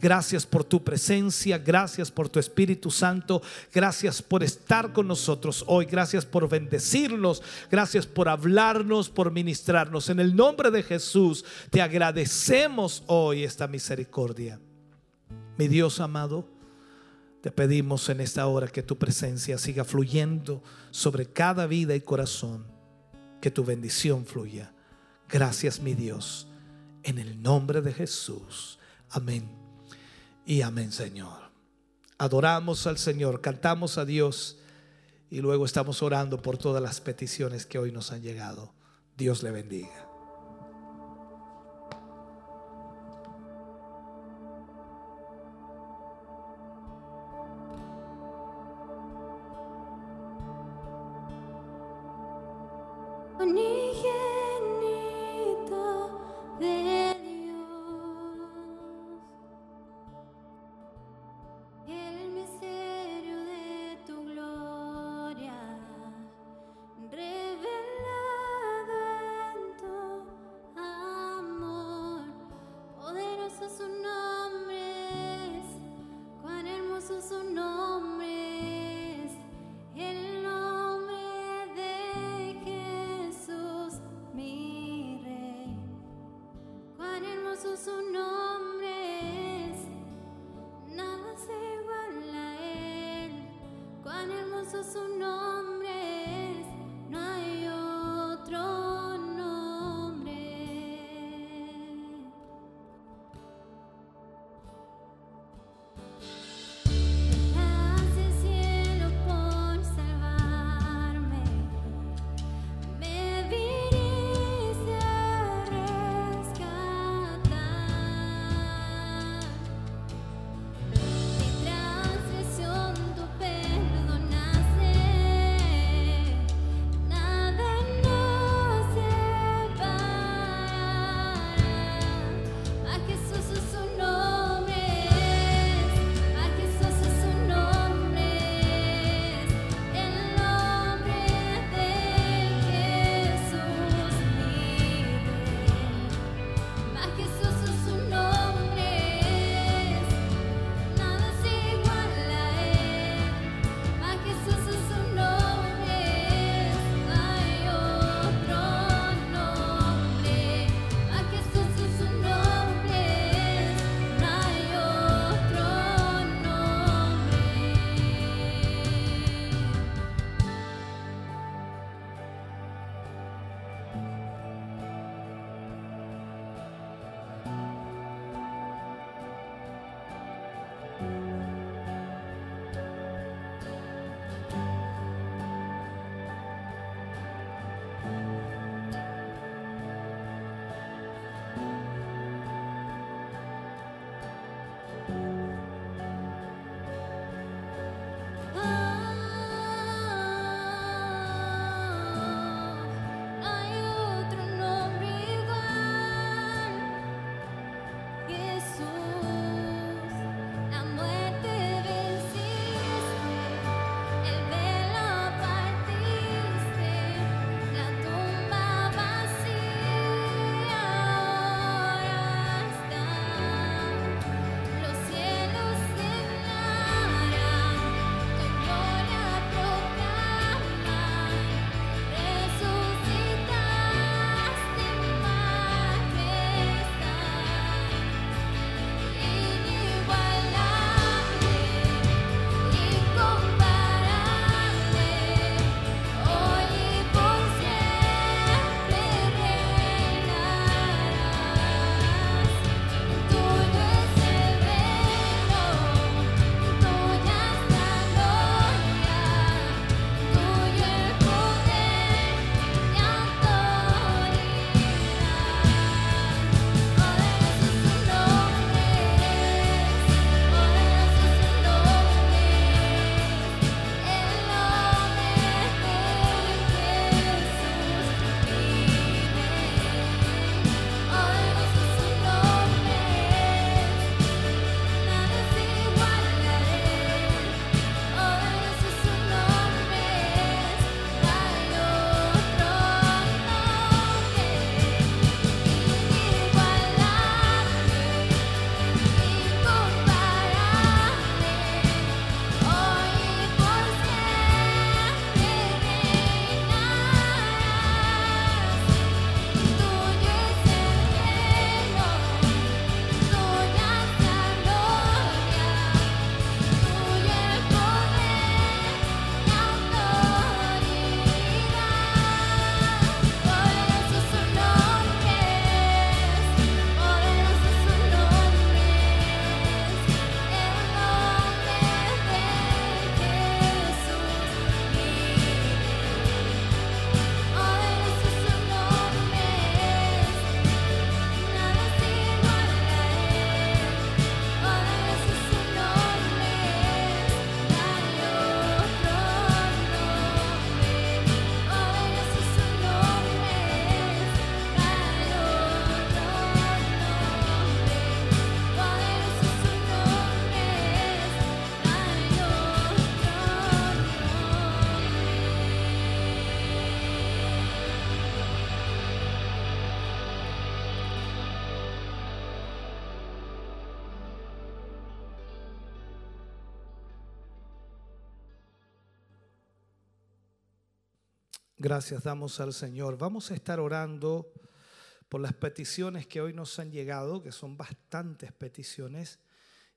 [SPEAKER 4] Gracias por tu presencia, gracias por tu Espíritu Santo, gracias por estar con nosotros hoy, gracias por bendecirnos, gracias por hablarnos, por ministrarnos. En el nombre de Jesús te agradecemos hoy esta misericordia. Mi Dios amado, te pedimos en esta hora que tu presencia siga fluyendo sobre cada vida y corazón, que tu bendición fluya. Gracias mi Dios, en el nombre de Jesús. Amén y amén, Señor. Adoramos al Señor, cantamos a Dios y luego estamos orando por todas las peticiones que hoy nos han llegado. Dios le bendiga. Gracias damos al Señor. Vamos a estar orando por las peticiones que hoy nos han llegado, que son bastantes peticiones,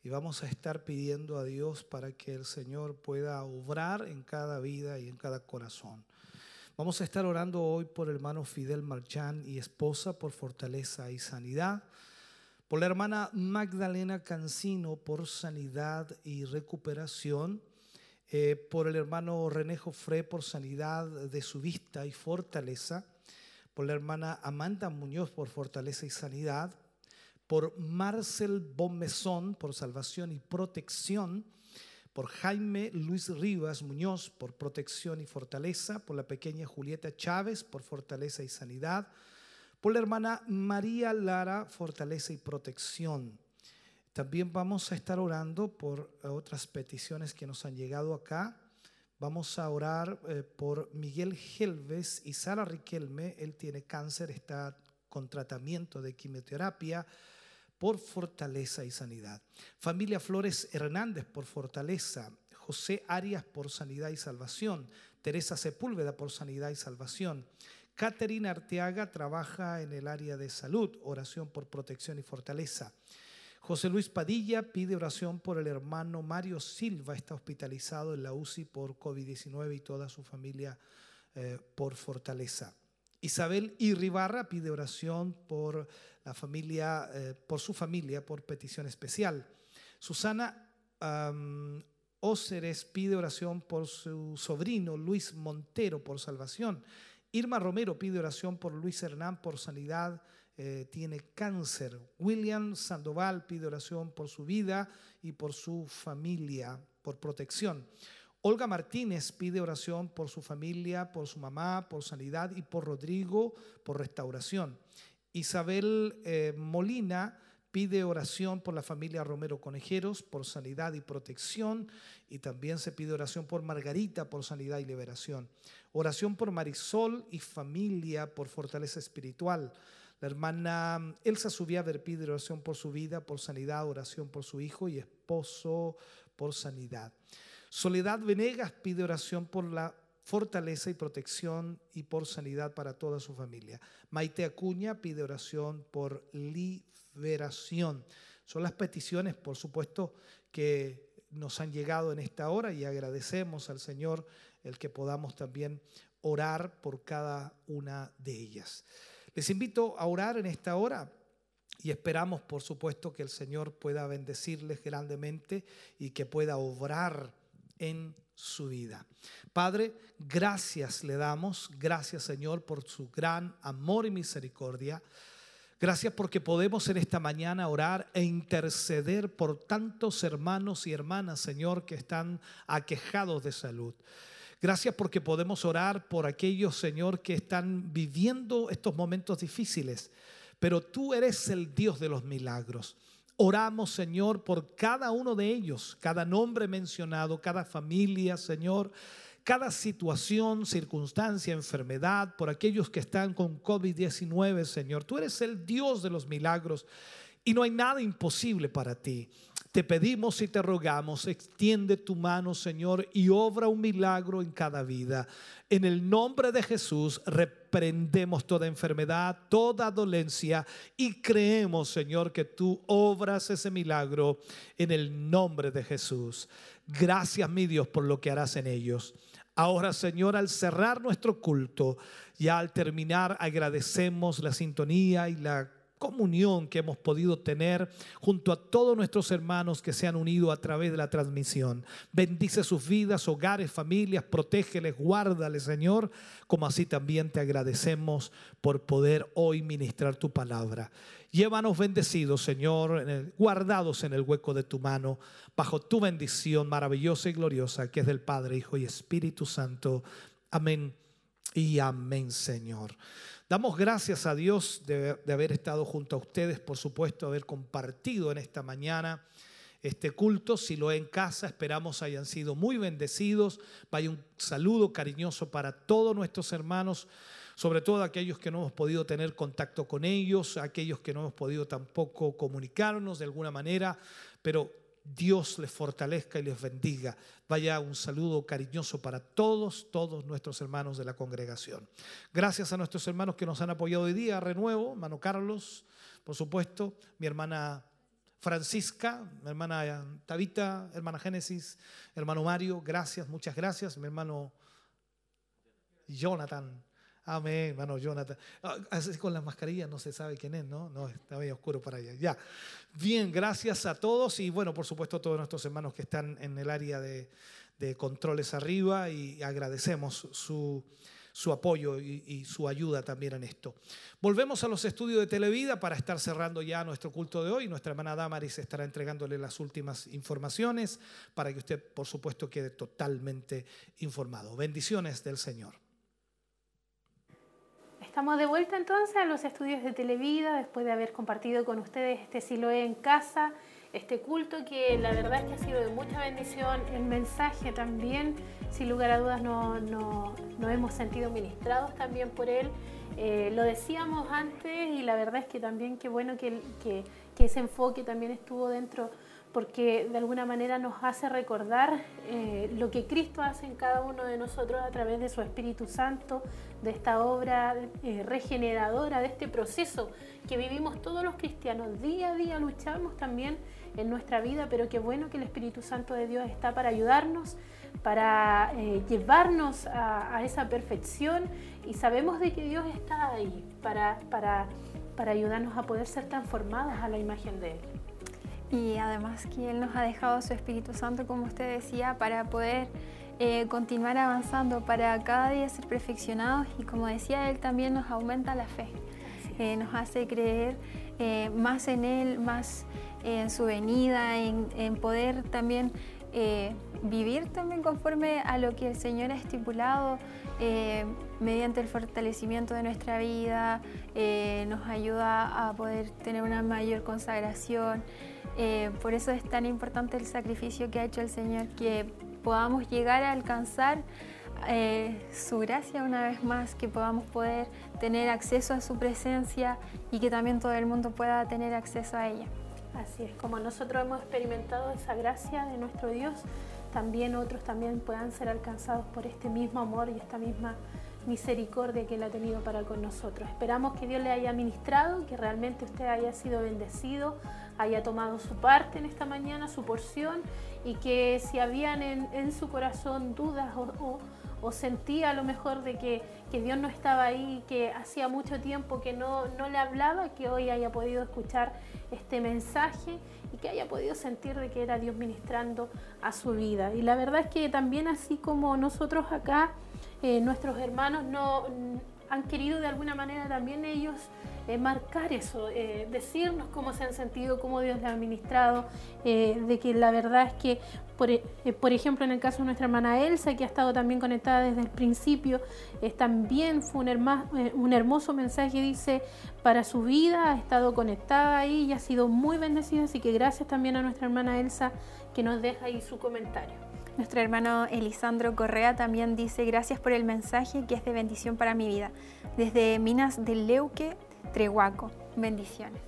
[SPEAKER 4] y vamos a estar pidiendo a Dios para que el Señor pueda obrar en cada vida y en cada corazón. Vamos a estar orando hoy por el hermano Fidel Marchán y esposa por fortaleza y sanidad, por la hermana Magdalena Cancino por sanidad y recuperación, eh, por el hermano René Jofré por sanidad de su vista y fortaleza, por la hermana Amanda Muñoz por fortaleza y sanidad, por Marcel Bomezón por salvación y protección, por Jaime Luis Rivas Muñoz por protección y fortaleza, por la pequeña Julieta Chávez por fortaleza y sanidad, por la hermana María Lara, fortaleza y protección también vamos a estar orando por otras peticiones que nos han llegado acá. Vamos a orar eh, por Miguel Helves y Sara Riquelme. Él tiene cáncer, está con tratamiento de quimioterapia por fortaleza y sanidad. Familia Flores Hernández por fortaleza. José Arias por sanidad y salvación. Teresa Sepúlveda por sanidad y salvación. Caterina Arteaga trabaja en el área de salud, oración por protección y fortaleza. José Luis Padilla pide oración por el hermano Mario Silva, está hospitalizado en la UCI por COVID-19 y toda su familia eh, por fortaleza. Isabel Irribarra pide oración por la familia, eh, por su familia, por petición especial. Susana um, Óceres pide oración por su sobrino Luis Montero por salvación. Irma Romero pide oración por Luis Hernán por sanidad eh, tiene cáncer. William Sandoval pide oración por su vida y por su familia, por protección. Olga Martínez pide oración por su familia, por su mamá, por sanidad y por Rodrigo, por restauración. Isabel eh, Molina pide oración por la familia Romero Conejeros, por sanidad y protección. Y también se pide oración por Margarita, por sanidad y liberación. Oración por Marisol y familia, por fortaleza espiritual. La hermana Elsa Subiaver pide oración por su vida, por sanidad, oración por su hijo y esposo por sanidad. Soledad Venegas pide oración por la fortaleza y protección y por sanidad para toda su familia. Maite Acuña pide oración por liberación. Son las peticiones, por supuesto, que nos han llegado en esta hora y agradecemos al Señor el que podamos también orar por cada una de ellas. Les invito a orar en esta hora y esperamos, por supuesto, que el Señor pueda bendecirles grandemente y que pueda obrar en su vida. Padre, gracias le damos, gracias Señor por su gran amor y misericordia. Gracias porque podemos en esta mañana orar e interceder por tantos hermanos y hermanas, Señor, que están aquejados de salud. Gracias porque podemos orar por aquellos, Señor, que están viviendo estos momentos difíciles. Pero tú eres el Dios de los milagros. Oramos, Señor, por cada uno de ellos, cada nombre mencionado, cada familia, Señor, cada situación, circunstancia, enfermedad, por aquellos que están con COVID-19, Señor. Tú eres el Dios de los milagros y no hay nada imposible para ti. Te pedimos y te rogamos, extiende tu mano, Señor, y obra un milagro en cada vida. En el nombre de Jesús reprendemos toda enfermedad, toda dolencia y creemos, Señor, que tú obras ese milagro en el nombre de Jesús. Gracias, mi Dios, por lo que harás en ellos. Ahora, Señor, al cerrar nuestro culto, ya al terminar, agradecemos la sintonía y la comunión que hemos podido tener junto a todos nuestros hermanos que se han unido a través de la transmisión. Bendice sus vidas, hogares, familias, protégeles, guárdales, Señor, como así también te agradecemos por poder hoy ministrar tu palabra. Llévanos bendecidos, Señor, guardados en el hueco de tu mano, bajo tu bendición maravillosa y gloriosa que es del Padre, Hijo y Espíritu Santo. Amén y amén, Señor. Damos gracias a Dios de, haber estado junto a ustedes, por supuesto, haber compartido en esta mañana este culto. Si lo en casa, esperamos hayan sido muy bendecidos. Vaya un saludo cariñoso para todos nuestros hermanos, sobre todo aquellos que no hemos podido tener contacto con ellos, aquellos que no hemos podido tampoco comunicarnos de alguna manera, pero Dios les fortalezca y les bendiga. Vaya un saludo cariñoso para todos, todos nuestros hermanos de la congregación. Gracias a nuestros hermanos que nos han apoyado hoy día, Renuevo, hermano Carlos, por supuesto, mi hermana Francisca, mi hermana Tabita, hermana Génesis, hermano Mario, gracias, muchas gracias, mi hermano Jonathan. Amén, hermano Jonathan. Ah, con las mascarillas no se sabe quién es, ¿no? No, está medio oscuro para allá. Ya. Bien, gracias a todos y bueno, por supuesto a todos nuestros hermanos que están en el área de, controles arriba y agradecemos su, su apoyo y, su ayuda también en esto. Volvemos a los estudios de Televida para estar cerrando ya nuestro culto de hoy. Nuestra hermana Damaris estará entregándole las últimas informaciones para que usted, por supuesto, quede totalmente informado. Bendiciones del Señor.
[SPEAKER 1] Estamos de vuelta entonces a los estudios de Televida después de haber compartido con ustedes este Siloé en casa, este culto que la verdad es que ha sido de mucha bendición, el mensaje también sin lugar a dudas nos no, hemos sentido ministrados también por él. Eh, lo decíamos antes y la verdad es que también qué bueno que, que, ese enfoque también estuvo dentro porque de alguna manera nos hace recordar eh, lo que Cristo hace en cada uno de nosotros a través de su Espíritu Santo, de esta obra eh, regeneradora, de este proceso que vivimos todos los cristianos. Día a día luchamos también en nuestra vida, pero qué bueno que el Espíritu Santo de Dios está para ayudarnos para eh, llevarnos a, esa perfección y sabemos de que Dios está ahí para, para, para ayudarnos a poder ser transformados a la imagen de Él.
[SPEAKER 2] Y además que Él nos ha dejado su Espíritu Santo, como usted decía, para poder eh, continuar avanzando, para cada día ser perfeccionados y como decía Él, también nos aumenta la fe, eh, nos hace creer más en Él, más en su venida, en, en poder también vivir también conforme a lo que el Señor ha estipulado eh, mediante el fortalecimiento de nuestra vida, eh, nos ayuda a poder tener una mayor consagración. Eh, por eso es tan importante el sacrificio que ha hecho el Señor, que podamos llegar a alcanzar su gracia una vez más, que podamos poder tener acceso a su presencia y que también todo el mundo pueda tener acceso a ella.
[SPEAKER 1] Así es, como nosotros hemos experimentado esa gracia de nuestro Dios, también otros también puedan ser alcanzados por este mismo amor y esta misma misericordia que Él ha tenido para con nosotros. Esperamos que Dios le haya ministrado, que realmente usted haya sido bendecido, haya tomado su parte en esta mañana, su porción, y que si habían en, su corazón dudas o, sentía a lo mejor de que, que, Dios no estaba ahí, que hacía mucho tiempo que no, no le hablaba, que hoy haya podido escuchar este mensaje y que haya podido sentir de que era Dios ministrando a su vida. Y la verdad es que también así como nosotros acá, eh, nuestros hermanos no han querido de alguna manera también ellos eh, marcar eso, eh, decirnos cómo se han sentido, cómo Dios les ha ministrado, de que la verdad es que, por, por, ejemplo, en el caso de nuestra hermana Elsa, que ha estado también conectada desde el principio, también fue un, un hermoso mensaje, dice, para su vida, ha estado conectada ahí y ha sido muy bendecida, así que gracias también a nuestra hermana Elsa que nos deja ahí su comentario.
[SPEAKER 2] Nuestro hermano Elisandro Correa también dice gracias por el mensaje que es de bendición para mi vida. Desde Minas del Leuque, Trehuaco. Bendiciones.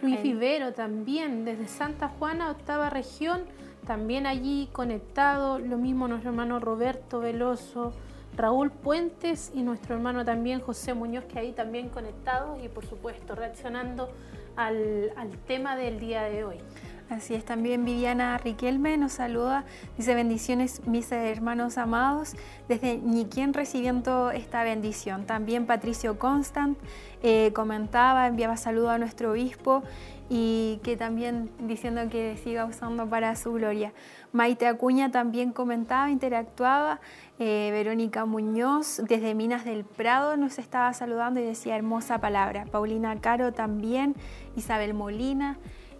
[SPEAKER 1] Luis Vivero también, desde Santa Juana, octava región, también allí conectado. Lo mismo nuestro hermano Roberto Veloso, Raúl Puentes y nuestro hermano también José Muñoz, que ahí también conectados y por supuesto reaccionando al, al tema del día de hoy.
[SPEAKER 2] Así es, también Viviana Riquelme nos saluda, dice bendiciones mis hermanos amados, desde Ñiquén recibiendo esta bendición. También Patricio Constant eh, comentaba, enviaba saludo a nuestro obispo y que también diciendo que siga usando para su gloria. Maite Acuña también comentaba, interactuaba. Eh, Verónica Muñoz desde Minas del Prado nos estaba saludando y decía hermosa palabra. Paulina Caro también, Isabel Molina.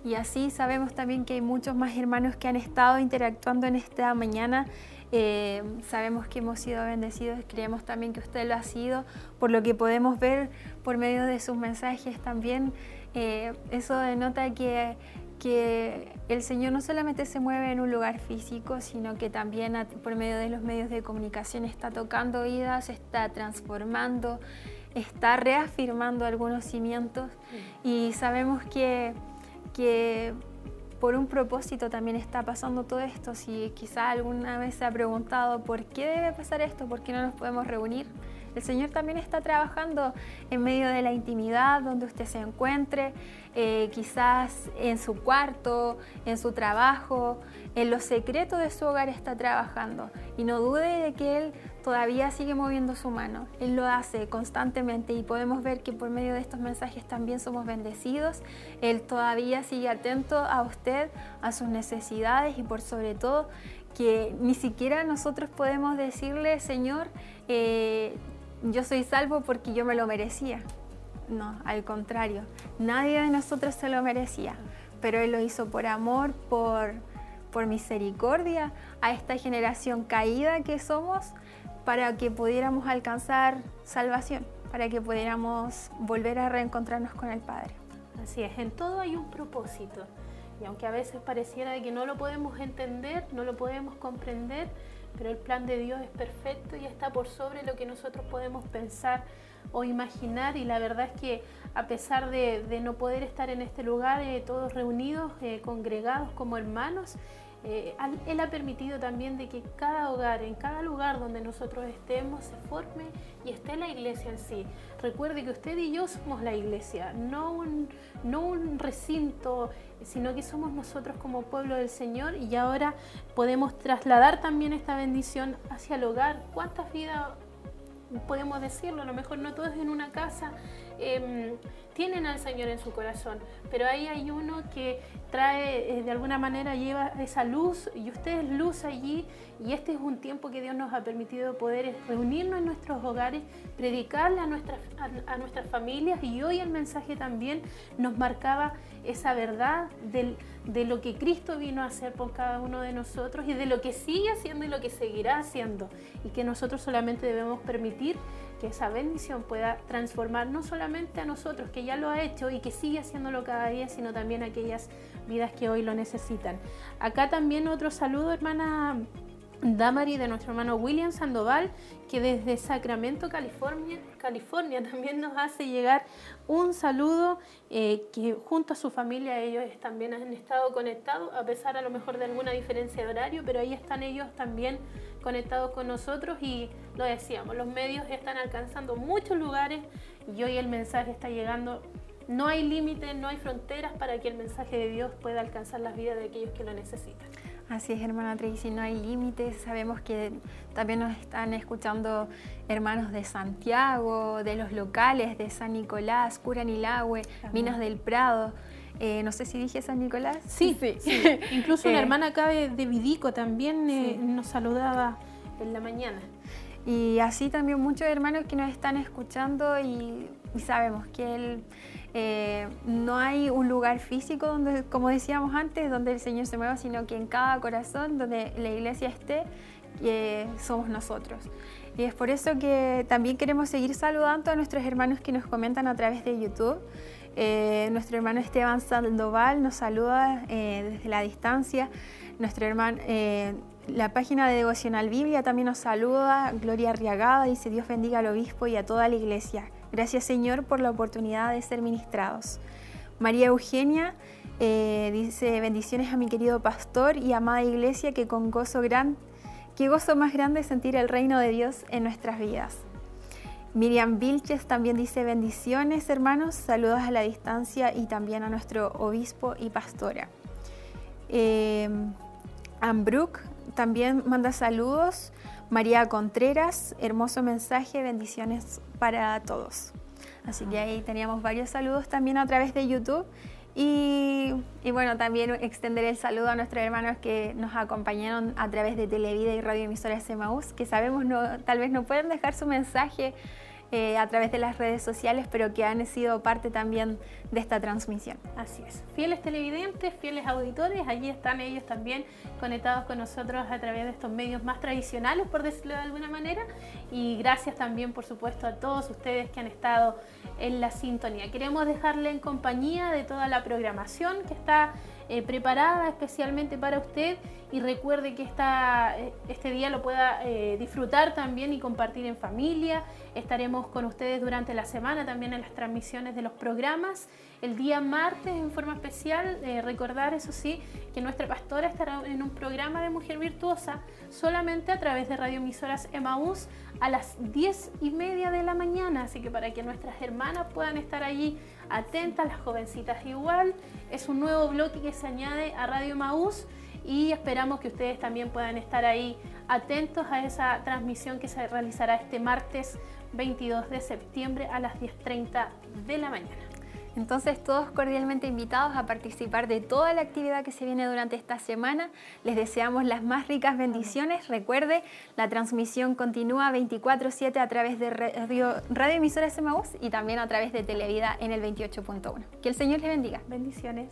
[SPEAKER 2] Y así sabemos también que hay muchos más hermanos que han estado interactuando en esta mañana. Eh, sabemos que hemos sido bendecidos, creemos también que usted lo ha sido, por lo que podemos ver por medio de sus mensajes también. Eh, eso denota que, que el Señor no solamente se mueve en un lugar físico, sino que también por medio de los medios de comunicación está tocando vidas, está transformando, está reafirmando algunos cimientos y sabemos que que por un propósito también está pasando todo esto. Si quizá alguna vez se ha preguntado por qué debe pasar esto, por qué no nos podemos reunir, el Señor también está trabajando en medio de la intimidad donde usted se encuentre, eh, quizás en su cuarto, en su trabajo, en los secretos de su hogar está trabajando. Y no dude de que Él todavía sigue moviendo su mano. Él lo hace constantemente y podemos ver que por medio de estos mensajes también somos bendecidos. Él todavía sigue atento a usted, a sus necesidades y por sobre todo que ni siquiera nosotros podemos decirle, Señor, eh, yo soy salvo porque yo me lo merecía. No, al contrario, nadie de nosotros se lo merecía, pero Él lo hizo por amor, por, por misericordia a esta generación caída que somos para que pudiéramos alcanzar salvación, para que pudiéramos volver a reencontrarnos con el Padre.
[SPEAKER 1] Así es, en todo hay un propósito. Y aunque a veces pareciera que no lo podemos entender, no lo podemos comprender, pero el plan de Dios es perfecto y está por sobre lo que nosotros podemos pensar o imaginar y la verdad es que a pesar de, no poder estar en este lugar eh, todos reunidos, eh, congregados como hermanos, eh, él ha permitido también de que cada hogar, en cada lugar donde nosotros estemos, se forme y esté la iglesia en sí. Recuerde que usted y yo somos la iglesia, no un, no un recinto, sino que somos nosotros como pueblo del Señor y ahora podemos trasladar también esta bendición hacia el hogar. ¿Cuántas vidas podemos decirlo? A lo mejor no todos en una casa. Em, tienen al Señor en su corazón, pero ahí hay uno que trae, eh, de alguna manera lleva esa luz y usted es luz allí y este es un tiempo que Dios nos ha permitido poder reunirnos en nuestros hogares, predicarle a nuestras, a, nuestras familias y hoy el mensaje también nos marcaba esa verdad de lo que Cristo vino a hacer por cada uno de nosotros y de lo que sigue haciendo y lo que seguirá haciendo y que nosotros solamente debemos permitir que esa bendición pueda transformar no solamente a nosotros, que ya lo ha hecho y que sigue haciéndolo cada día, sino también a aquellas vidas que hoy lo necesitan. Acá también otro saludo, hermana Damari de nuestro hermano William Sandoval, que desde Sacramento, California, California también nos hace llegar un saludo eh, que junto a su familia ellos también han estado conectados, a pesar a lo mejor de alguna diferencia de horario, pero ahí están ellos también conectados con nosotros y lo decíamos, los medios están alcanzando muchos lugares y hoy el mensaje está llegando. No hay límites, no hay fronteras para que el mensaje de Dios pueda alcanzar las vidas de aquellos que lo necesitan.
[SPEAKER 2] Así es, hermana Tracy, no hay límites. Sabemos que también nos están escuchando hermanos de Santiago, de los locales, de San Nicolás, Curanilagüe, Minas del Prado. Eh, no sé si dije San Nicolás.
[SPEAKER 1] Sí, sí. Incluso una eh, hermana acá de, Vidico también eh, nos saludaba en la mañana.
[SPEAKER 2] Y así también muchos hermanos que nos están escuchando y, sabemos que él, no hay un lugar físico donde, como decíamos antes, donde el Señor se mueva, sino que en cada corazón donde la iglesia esté, somos nosotros. Y es por eso que también queremos seguir saludando a nuestros hermanos que nos comentan a través de YouTube. Eh, nuestro hermano Esteban Sandoval nos saluda eh, desde la distancia. Nuestro hermano, eh, la página de Devocional Biblia también nos saluda. Gloria Arriagada dice: Dios bendiga al obispo y a toda la iglesia. Gracias, Señor, por la oportunidad de ser ministrados. María Eugenia dice: Bendiciones a mi querido pastor y amada iglesia, que con gozo gran, qué gozo más grande sentir el reino de Dios en nuestras vidas. Miriam Vilches también dice bendiciones hermanos, saludos a la distancia y también a nuestro obispo y pastora. Eh, Ambrook también manda saludos. María Contreras, hermoso mensaje, bendiciones para todos. Así que ahí teníamos varios saludos también a través de YouTube. Y, bueno, también extender el saludo a nuestros hermanos que nos acompañaron a través de Televida y Radio Emisoras que sabemos no, tal vez no pueden dejar su mensaje eh, a través de las redes sociales, pero que han sido parte también de esta transmisión.
[SPEAKER 1] Así es. Fieles televidentes, fieles auditores, allí están ellos también conectados con nosotros a través de estos medios más tradicionales, por decirlo de alguna manera. Y gracias también, por supuesto, a todos ustedes que han estado en la sintonía. Queremos dejarle en compañía de toda la programación que está eh, preparada especialmente para usted y recuerde que esta, eh, este día lo pueda eh, disfrutar también y compartir en familia. Estaremos con ustedes durante la semana también en las transmisiones de los programas. El día martes en forma especial, recordar eso sí, que nuestra pastora estará en un programa de Mujer Virtuosa solamente a través de radioemisoras Emaús a las 10 y media de la mañana, así que para que nuestras hermanas puedan estar allí atentas, las jovencitas igual, es un nuevo bloque que se añade a Radio Maús y esperamos que ustedes también puedan estar ahí atentos a esa transmisión que se realizará este martes 22 de septiembre a las 10.30 de la mañana.
[SPEAKER 2] Entonces, todos cordialmente invitados a participar de toda la actividad que se viene durante esta semana. Les deseamos las más ricas bendiciones. Recuerde, la transmisión continúa 24/7 a través de radio, emisora y también a través de Televida en el 28.1. Que el Señor les bendiga.
[SPEAKER 1] Bendiciones.